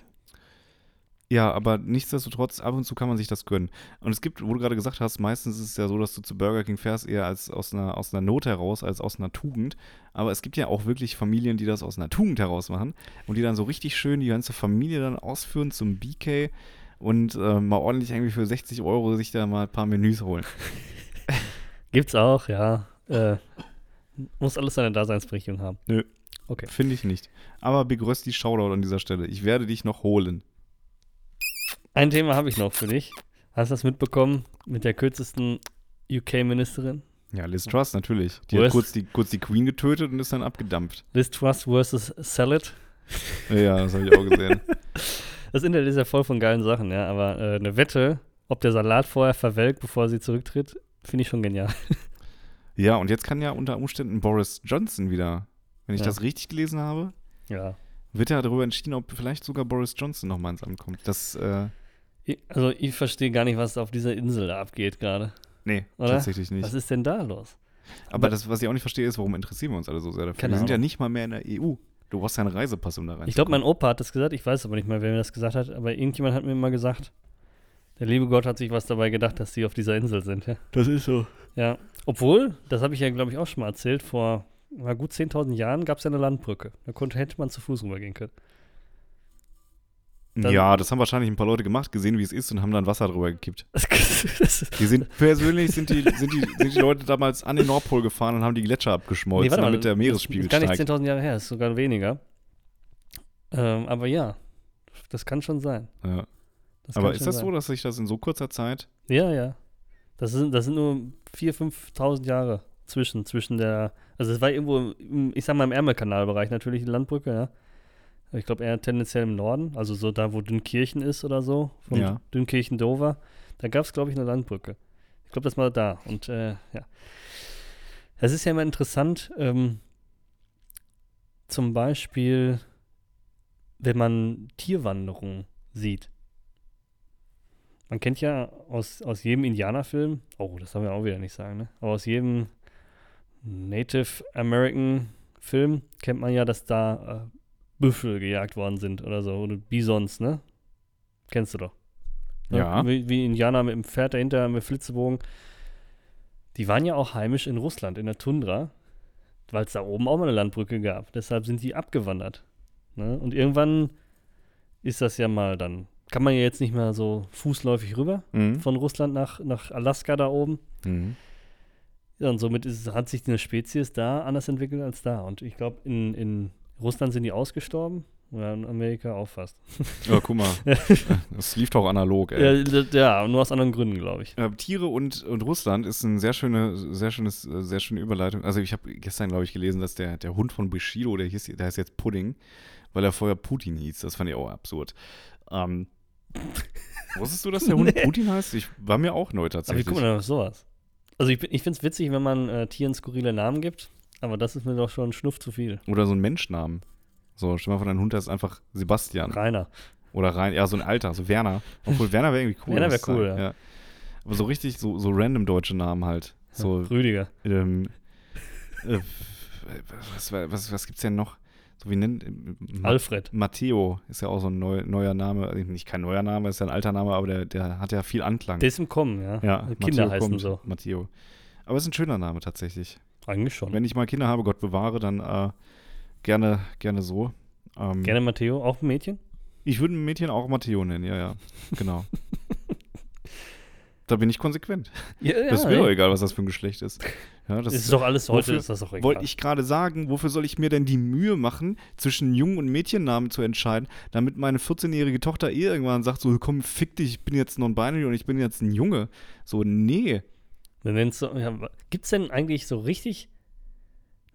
Ja, aber nichtsdestotrotz, ab und zu kann man sich das gönnen. Und es gibt, wo du gerade gesagt hast, meistens ist es ja so, dass du zu Burger King fährst, eher als aus einer, aus einer Not heraus, als aus einer Tugend. Aber es gibt ja auch wirklich Familien, die das aus einer Tugend heraus machen und die dann so richtig schön die ganze Familie dann ausführen zum BK und äh, mal ordentlich irgendwie für 60 Euro sich da mal ein paar Menüs holen. Gibt's auch, ja. Äh, muss alles seine Daseinsberechtigung haben. Finde ich nicht. Aber Big Rösti, Shoutout an dieser Stelle. Ich werde dich noch holen. Ein Thema habe ich noch für dich. Hast du das mitbekommen mit der kürzesten UK-Ministerin? Ja, Liz Truss natürlich. Die Worst- hat kurz die, kurz die Queen getötet und ist dann abgedampft. Liz Truss versus Salad. Ja, das habe ich auch gesehen. Das Internet ist ja voll von geilen Sachen, ja. Aber äh, eine Wette, ob der Salat vorher verwelkt, bevor sie zurücktritt, finde ich schon genial. Ja, und jetzt kann ja unter Umständen Boris Johnson wieder, wenn ich Ja. das richtig gelesen habe, Ja. wird ja darüber entschieden, ob vielleicht sogar Boris Johnson nochmal ins Amt kommt. Das, äh, Ich, also ich verstehe gar nicht, was auf dieser Insel da abgeht gerade. nee, Oder? tatsächlich nicht. Was ist denn da los? Aber das, was ich auch nicht verstehe, ist, warum interessieren wir uns alle so sehr dafür? Keine wir sind ja nicht mal mehr in der EU. Du brauchst ja einen Reisepass, um da rein Ich glaube, mein Opa hat das gesagt, ich weiß aber nicht mehr, wer mir das gesagt hat, aber irgendjemand hat mir mal gesagt, der liebe Gott hat sich was dabei gedacht, dass die auf dieser Insel sind. Ja, Das ist so. ja. obwohl, das habe ich ja, glaube ich, auch schon mal erzählt, vor na gut 10.000 Jahren gab es ja eine Landbrücke. Da konnte, hätte man zu Fuß rübergehen können. Dann- ja, das haben wahrscheinlich ein paar Leute gemacht, gesehen, wie es ist und haben dann Wasser drüber gekippt. Das, das, Die sind persönlich sind die, sind, die, sind die Leute damals an den Nordpol gefahren und haben die Gletscher abgeschmolzen, mal, damit der das Meeresspiegel ist gar nicht steigt. 10.000 Jahre her, ist sogar weniger. Ähm, aber ja, das kann schon sein. Ja. Das Aber ist das sein. so, dass sich das in so kurzer Zeit Ja, ja. Das sind, das sind nur 4.000, 5.000 Jahre zwischen, zwischen der, also es war irgendwo, im, ich sag mal im Ärmelkanalbereich natürlich die Landbrücke, ja. Ich glaube eher tendenziell im Norden, also so da, wo Dünnkirchen ist oder so, von Ja. Dünnkirchen-Dover. Da gab es, glaube ich, eine Landbrücke. Ich glaube, das war da. Und äh, ja. Es ist ja immer interessant, ähm, zum Beispiel, wenn man Tierwanderungen sieht. Man kennt ja aus, aus jedem Indianerfilm, oh, das haben wir auch wieder nicht sagen, ne? Aber aus jedem Native American Film kennt man ja, dass da äh, Büffel gejagt worden sind oder so. Oder Bisons, ne? Kennst du doch. Ne? Ja. Wie, wie Indianer mit dem Pferd dahinter, mit Flitzebogen. Die waren ja auch heimisch in Russland, in der Tundra, weil es da oben auch mal eine Landbrücke gab. Deshalb sind die abgewandert. Ne? Und irgendwann ist das ja mal dann, kann man ja jetzt nicht mehr so fußläufig rüber Mhm. von Russland nach, nach Alaska da oben. Mhm. Ja, und somit ist, hat sich eine Spezies da anders entwickelt als da. Und ich glaube, in, in Russland sind die ausgestorben. Ja, in Amerika auch fast. Ja, guck mal. das lief doch analog, ey. Ja, nur aus anderen Gründen, glaube ich. Äh, Tiere und, und Russland ist eine sehr schöne, sehr schönes, äh, sehr schöne Überleitung. Also ich habe gestern, glaube ich, gelesen, dass der, der Hund von Bushido, der hieß, der heißt jetzt Pudding, weil er vorher Putin hieß. Das fand ich auch absurd. Ähm, wusstest du, dass der Hund Nee. Putin heißt? Ich war mir auch neu Aber wie tatsächlich. kommt man denn auf sowas? Also ich, ich finde es witzig, wenn man äh, Tieren skurrile Namen gibt, aber das ist mir doch schon ein Schnuff zu viel. Oder so ein Menschnamen. So, stell mal vor, dein Hund heißt einfach Sebastian. Rainer. Oder rein, ja, so ein Alter, so Werner. Obwohl Werner wäre irgendwie cool. Werner muss ich wär cool, sagen, ja. Aber so richtig, so, so random deutsche Namen halt. So, Rüdiger. ähm, äh, was, was, was gibt's denn noch? So wie nennt Ma Alfred. Matteo ist ja auch so ein neu, neuer Name, also nicht kein neuer Name, ist ja ein alter Name, aber der, der hat ja viel Anklang. Der ist im Kommen, ja. ja, Kinder Matteo heißen kommt, so. Matteo. Aber es ist ein schöner Name tatsächlich. Eigentlich schon. Wenn ich mal Kinder habe, Gott bewahre, dann äh, gerne, gerne so. Ähm, Gerne Matteo, auch ein Mädchen? Ich würde ein Mädchen auch Matteo nennen, ja, ja. Genau. da bin ich konsequent. Ja, ja, das ist mir doch egal, was das für ein Geschlecht ist. Ja, das Das ist doch alles heute, wofür- ist das doch egal. Wollte ich gerade sagen, wofür soll ich mir denn die Mühe machen, zwischen Jungen- und Mädchennamen zu entscheiden, damit meine 14-jährige Tochter eh irgendwann sagt, so komm, fick dich, ich bin jetzt non-binary und ich bin jetzt ein Junge. So, nee. Nennst du, ja, gibt es denn eigentlich so richtig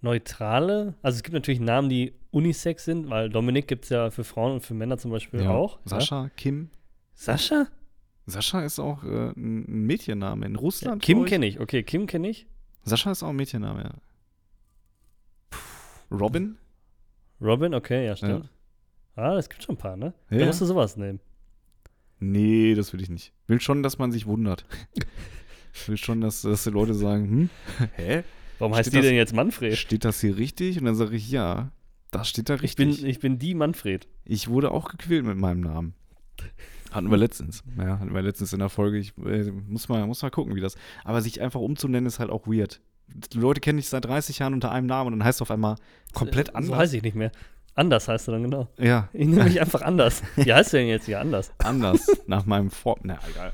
neutrale? Also es gibt natürlich Namen, die unisex sind, weil Dominik gibt es ja für Frauen und für Männer zum Beispiel Ja. auch. Sascha, Kim. Ja? Sascha? Sascha ist auch äh, ein Mädchenname. In Russland. Kim kenne ich. Okay, Kim kenne ich. Sascha ist auch ein Mädchenname, ja. Robin? Robin, okay, ja, stimmt. Ah, das gibt schon ein paar, ne? Da musst du sowas nehmen. Nee, das will ich nicht. Will schon, dass man sich wundert. will schon, dass, dass die Leute sagen, hm, hä? Warum heißt Steht die das- denn jetzt Manfred? Steht das hier richtig? Und dann sage ich, ja, das steht da Ich richtig. bin, ich bin die Manfred. Ich wurde auch gequält mit meinem Namen. Hatten wir letztens. Ja, hatten wir letztens in der Folge. Ich äh, muss, mal, muss mal gucken, wie das. Aber sich einfach umzunennen ist halt auch weird. Die Leute kennen dich seit 30 Jahren unter einem Namen und dann heißt es auf einmal komplett anders. So heiß ich nicht mehr. Anders heißt du dann genau. ja, Ich nenne mich einfach anders. Wie heißt du denn jetzt hier anders? anders. nach meinem Vor. Na, egal.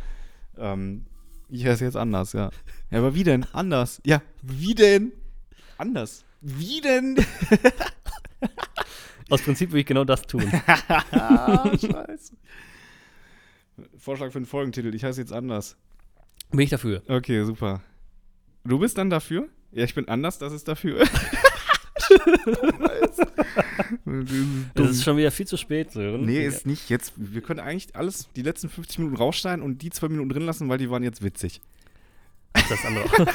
Ähm, ich heiße jetzt anders, ja. Ja, aber wie denn? Anders. Ja, wie denn? Anders. Wie denn? Aus Prinzip würde ich genau das tun. ah, scheiße. Vorschlag für einen Folgentitel. Ich heiße jetzt anders. Bin ich dafür. Okay, super. Du bist dann dafür? Ja, ich bin anders, das ist dafür. Es ist schon wieder viel zu spät, Sören. nee, ist nicht jetzt. Wir können eigentlich alles, die letzten 50 Minuten rausschneiden und die zwei Minuten drin lassen, weil die waren jetzt witzig. das andere.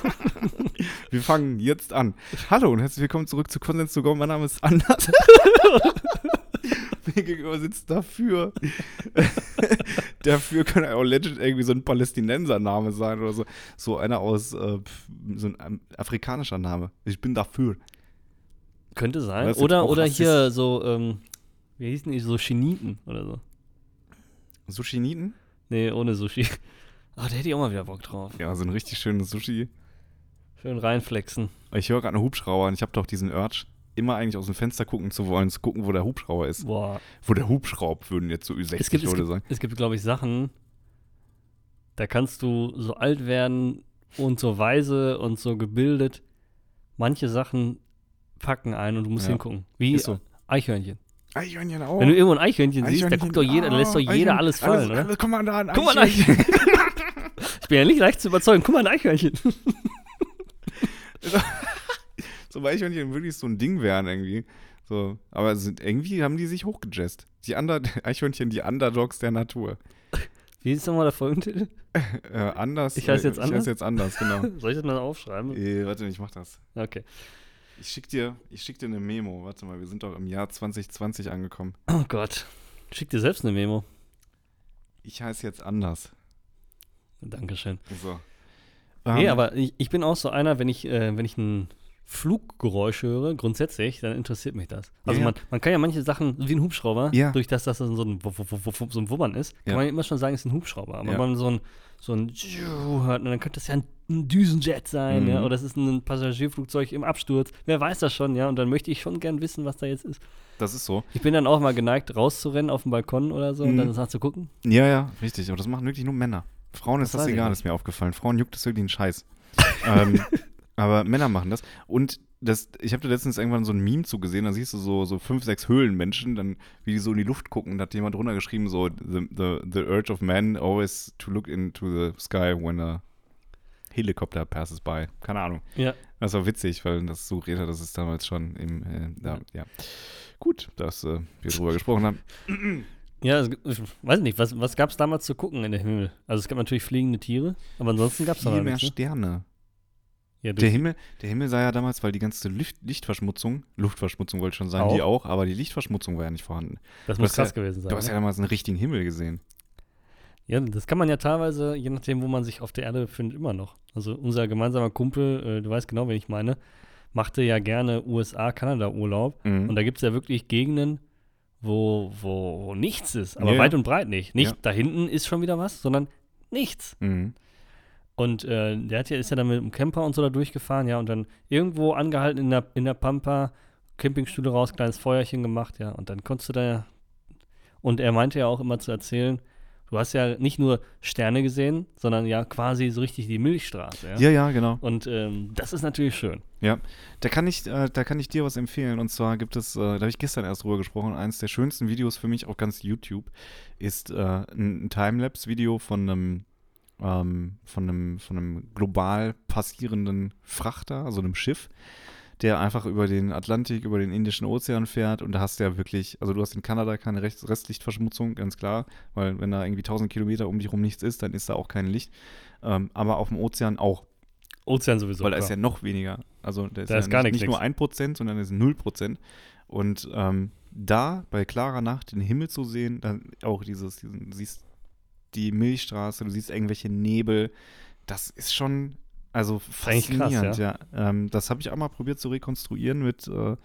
Wir fangen jetzt an. Hallo und herzlich willkommen zurück zu Konsens to Go. Mein Name ist Anders. Mir gegenüber sitzt dafür. dafür kann auch legit irgendwie so ein Palästinenser-Name sein oder so. So einer aus, äh, so ein ähm, afrikanischer Name. Ich bin dafür. Könnte sein. Oder, oder hier so, ähm, wie hießen die, so Chiniten oder so. Sushi-Nieten? Nee, ohne Sushi. Ah, da hätte ich auch mal wieder Bock drauf. Ja, so ein richtig schönes Sushi. Schön reinflexen. Ich höre gerade einen Hubschrauber und ich habe doch diesen Urge, immer eigentlich aus dem Fenster gucken zu wollen, zu gucken, wo der Hubschrauber ist. Boah. Wo der Hubschraub, würden jetzt so Es 60 gibt, es Leute gibt, sagen. es gibt glaube ich, Sachen, da kannst du so alt werden und so weise und so gebildet. Manche Sachen packen ein und du musst Ja. hingucken. Wie Ist so. Eichhörnchen. Eichhörnchen auch. Wenn du irgendwo ein Eichhörnchen, siehst, da Eichhörnchen, guckt doch jeder, da lässt doch ah, jeder Eichhörnchen, alles fallen, oder? Alles, guck mal da, ein Guck mal, ein Eichhörnchen. Eichhörnchen. ich bin ja nicht leicht zu überzeugen. Guck mal, ein Eichhörnchen. so bei Eichhörnchen wirklich so ein Ding wären irgendwie. So, aber sind, irgendwie haben die sich hochgejazzt. Die Under Eichhörnchen, die Underdogs der Natur. Wie ist nochmal der Folgentitel? Äh, anders. Ich heiße jetzt Ich anders? heiße jetzt anders, genau. Soll ich das mal aufschreiben? äh, warte, ich mach das. Okay. Ich schick dir, ich schick dir eine Memo. Warte mal, wir sind doch im Jahr 2020 angekommen. Oh Gott. Schick dir selbst eine Memo. Ich heiße jetzt anders. Dankeschön. So. Nee, Ähm, aber ich, ich bin auch so einer, wenn ich, äh, wenn ich ein Fluggeräusch höre, grundsätzlich, dann interessiert mich das. Also Ja, man, man kann ja manche Sachen, wie ein Hubschrauber, Ja. durch das, dass das so ein, so ein Wummern ist, kann Ja. man immer schon sagen, es ist ein Hubschrauber. Aber wenn man so ein, so ein hört, dann könnte das ja ein, Düsenjet sein, Mhm. ja, oder es ist ein Passagierflugzeug im Absturz. Wer weiß das schon, ja, und dann möchte ich schon gern wissen, was da jetzt ist. Das ist so. Ich bin dann auch mal geneigt, rauszurennen auf dem Balkon oder so und Mhm. dann nach zu gucken. Ja, ja, richtig. Aber das machen wirklich nur Männer. Frauen ist Das das, weiß ich egal, ist mir aufgefallen. Frauen juckt das wirklich einen Scheiß. ähm, aber Männer machen das. Und das, ich habe da letztens irgendwann so ein Meme zugesehen, da siehst du so, so fünf, sechs Höhlenmenschen, dann wie die so in die Luft gucken, da hat jemand drunter geschrieben, so, the, the, the urge of man always to look into the sky when a helicopter passes by. Keine Ahnung. Ja. Das war witzig, weil das suggeriert hat, dass es damals schon im, äh, da, ja. Gut, dass äh, wir drüber gesprochen haben. Ja, es, ich weiß nicht, was, was gab es damals zu gucken in der Himmel? Also es gab natürlich fliegende Tiere, aber ansonsten gab es noch Viel mehr nichts. Ne? Sterne. Ja, Der Himmel, der Himmel sah ja damals, weil die ganze Licht, Lichtverschmutzung, Luftverschmutzung wollte ich schon sagen, Auch? die auch, aber die Lichtverschmutzung war ja nicht vorhanden. das du muss krass ja- gewesen sein. Du hast ne? ja damals einen richtigen Himmel gesehen. Ja, das kann man ja teilweise, je nachdem, wo man sich auf der Erde befindet, immer noch. Also unser gemeinsamer Kumpel, äh, du weißt genau, wen ich meine, machte ja gerne USA-Kanada-Urlaub. Mhm. Und da gibt es ja wirklich Gegenden, wo, wo nichts ist, aber Ja, weit und breit nicht. Nicht da hinten ist schon wieder was, sondern nichts. Mhm. Und äh, der hat ja, ist ja dann mit dem Camper und so da durchgefahren, ja, und dann irgendwo angehalten in der, in der Pampa, Campingstühle raus, kleines Feuerchen gemacht, ja, und dann konntest du da ja. Und er meinte ja auch immer zu erzählen, du hast ja nicht nur Sterne gesehen, sondern ja quasi so richtig die Milchstraße, ja. Ja, ja, genau. Und ähm, das ist natürlich schön. Ja, da kann ich, äh, da kann ich dir was empfehlen. Und zwar gibt es, äh, da habe ich gestern erst drüber gesprochen, eines der schönsten Videos für mich auf ganz YouTube ist äh, ein, ein Timelapse-Video von einem, ähm, von einem, von einem global passierenden Frachter, also einem Schiff, der einfach über den Atlantik, über den Indischen Ozean fährt. Und da hast du ja wirklich, also du hast in Kanada keine Rest Restlichtverschmutzung, ganz klar, weil wenn da irgendwie 1000 Kilometer um dich rum nichts ist, dann ist da auch kein Licht. Ähm, aber auf dem Ozean auch. Ozean sowieso. Weil da ist ja noch weniger. Also da ist Da ja ist gar nicht, nichts nicht nur 1%, sondern es ist 0%. Und ähm, da bei klarer Nacht den Himmel zu sehen, dann auch dieses, diesen, du siehst die Milchstraße, du siehst irgendwelche Nebel, das ist schon, also eigentlich krass, faszinierend, ja. Ähm, das habe ich auch mal probiert zu rekonstruieren mit äh,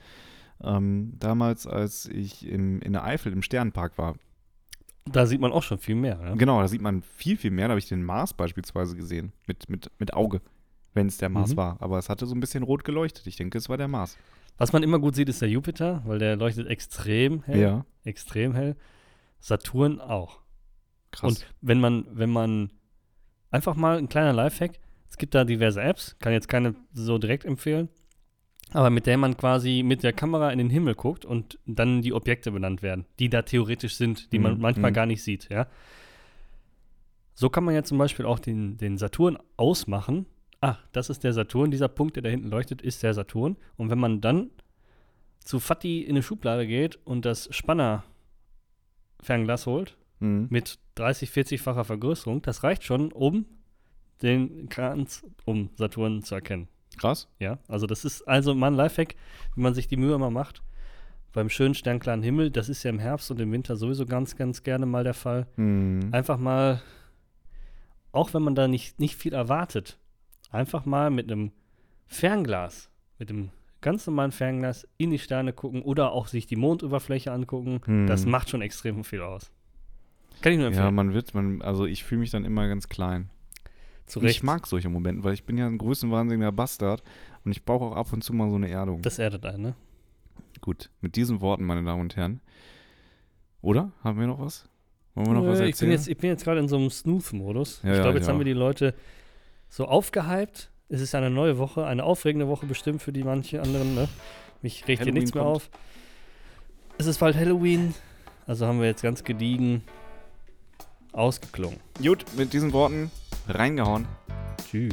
ähm, damals, als ich im, in der Eifel im Sternpark war. da sieht man auch schon viel mehr. Ja? Genau, da sieht man viel, viel mehr. Da habe ich den Mars beispielsweise gesehen, mit, mit, mit Auge, wenn es der Mars Mhm. war. Aber es hatte so ein bisschen rot geleuchtet. Ich denke, es war der Mars. Was man immer gut sieht, ist der Jupiter, weil der leuchtet extrem hell. Ja, Extrem hell. Saturn auch. Krass. Und wenn man, wenn man einfach mal ein kleiner Lifehack, es gibt da diverse Apps, kann jetzt keine so direkt empfehlen, aber mit der man quasi mit der Kamera in den Himmel guckt und dann die Objekte benannt werden, die da theoretisch sind, die man Mhm, manchmal mhm. gar nicht sieht, ja. So kann man ja zum Beispiel auch den, den Saturn ausmachen. Ah, das ist der Saturn, dieser Punkt, der da hinten leuchtet, ist der Saturn. Und wenn man dann zu Fatih in eine Schublade geht und das Spanner-Fernglas holt, Mhm. mit 30, 40-facher Vergrößerung. Das reicht schon, um den Kranz um Saturn zu erkennen. Krass. Ja, also das ist also mal ein Lifehack, wenn man sich die Mühe mal macht. Beim schönen sternklaren Himmel, das ist ja im Herbst und im Winter sowieso ganz, ganz gerne mal der Fall. Mhm. Einfach mal, auch wenn man da nicht, nicht viel erwartet, einfach mal mit einem Fernglas, mit einem ganz normalen Fernglas in die Sterne gucken oder auch sich die Mondoberfläche angucken. Mhm. Das macht schon extrem viel aus. Kann ich nur Ja, empfehlen. man wird, man, also ich fühle mich dann immer ganz klein. Zu Recht. Ich mag solche Momente, weil ich bin ja ein größenwahnsinniger Bastard und ich brauche auch ab und zu mal so eine Erdung. Das erdet einen, ne? Gut, mit diesen Worten, meine Damen und Herren. Oder? Haben wir noch was? Wollen wir noch was Nö, erzählen? ich, bin jetzt, ich bin jetzt gerade in so einem Snooth-Modus. Ja, ich ja, glaube, jetzt ja. haben wir die Leute so aufgehypt. Es ist eine neue Woche, eine aufregende Woche bestimmt für die manche anderen. Ne? Mich regt hier nichts mehr kommt. auf. Es ist bald Halloween, also haben wir jetzt ganz gediegen ausgeklungen. Gut, mit diesen Worten reingehauen. Tschüss.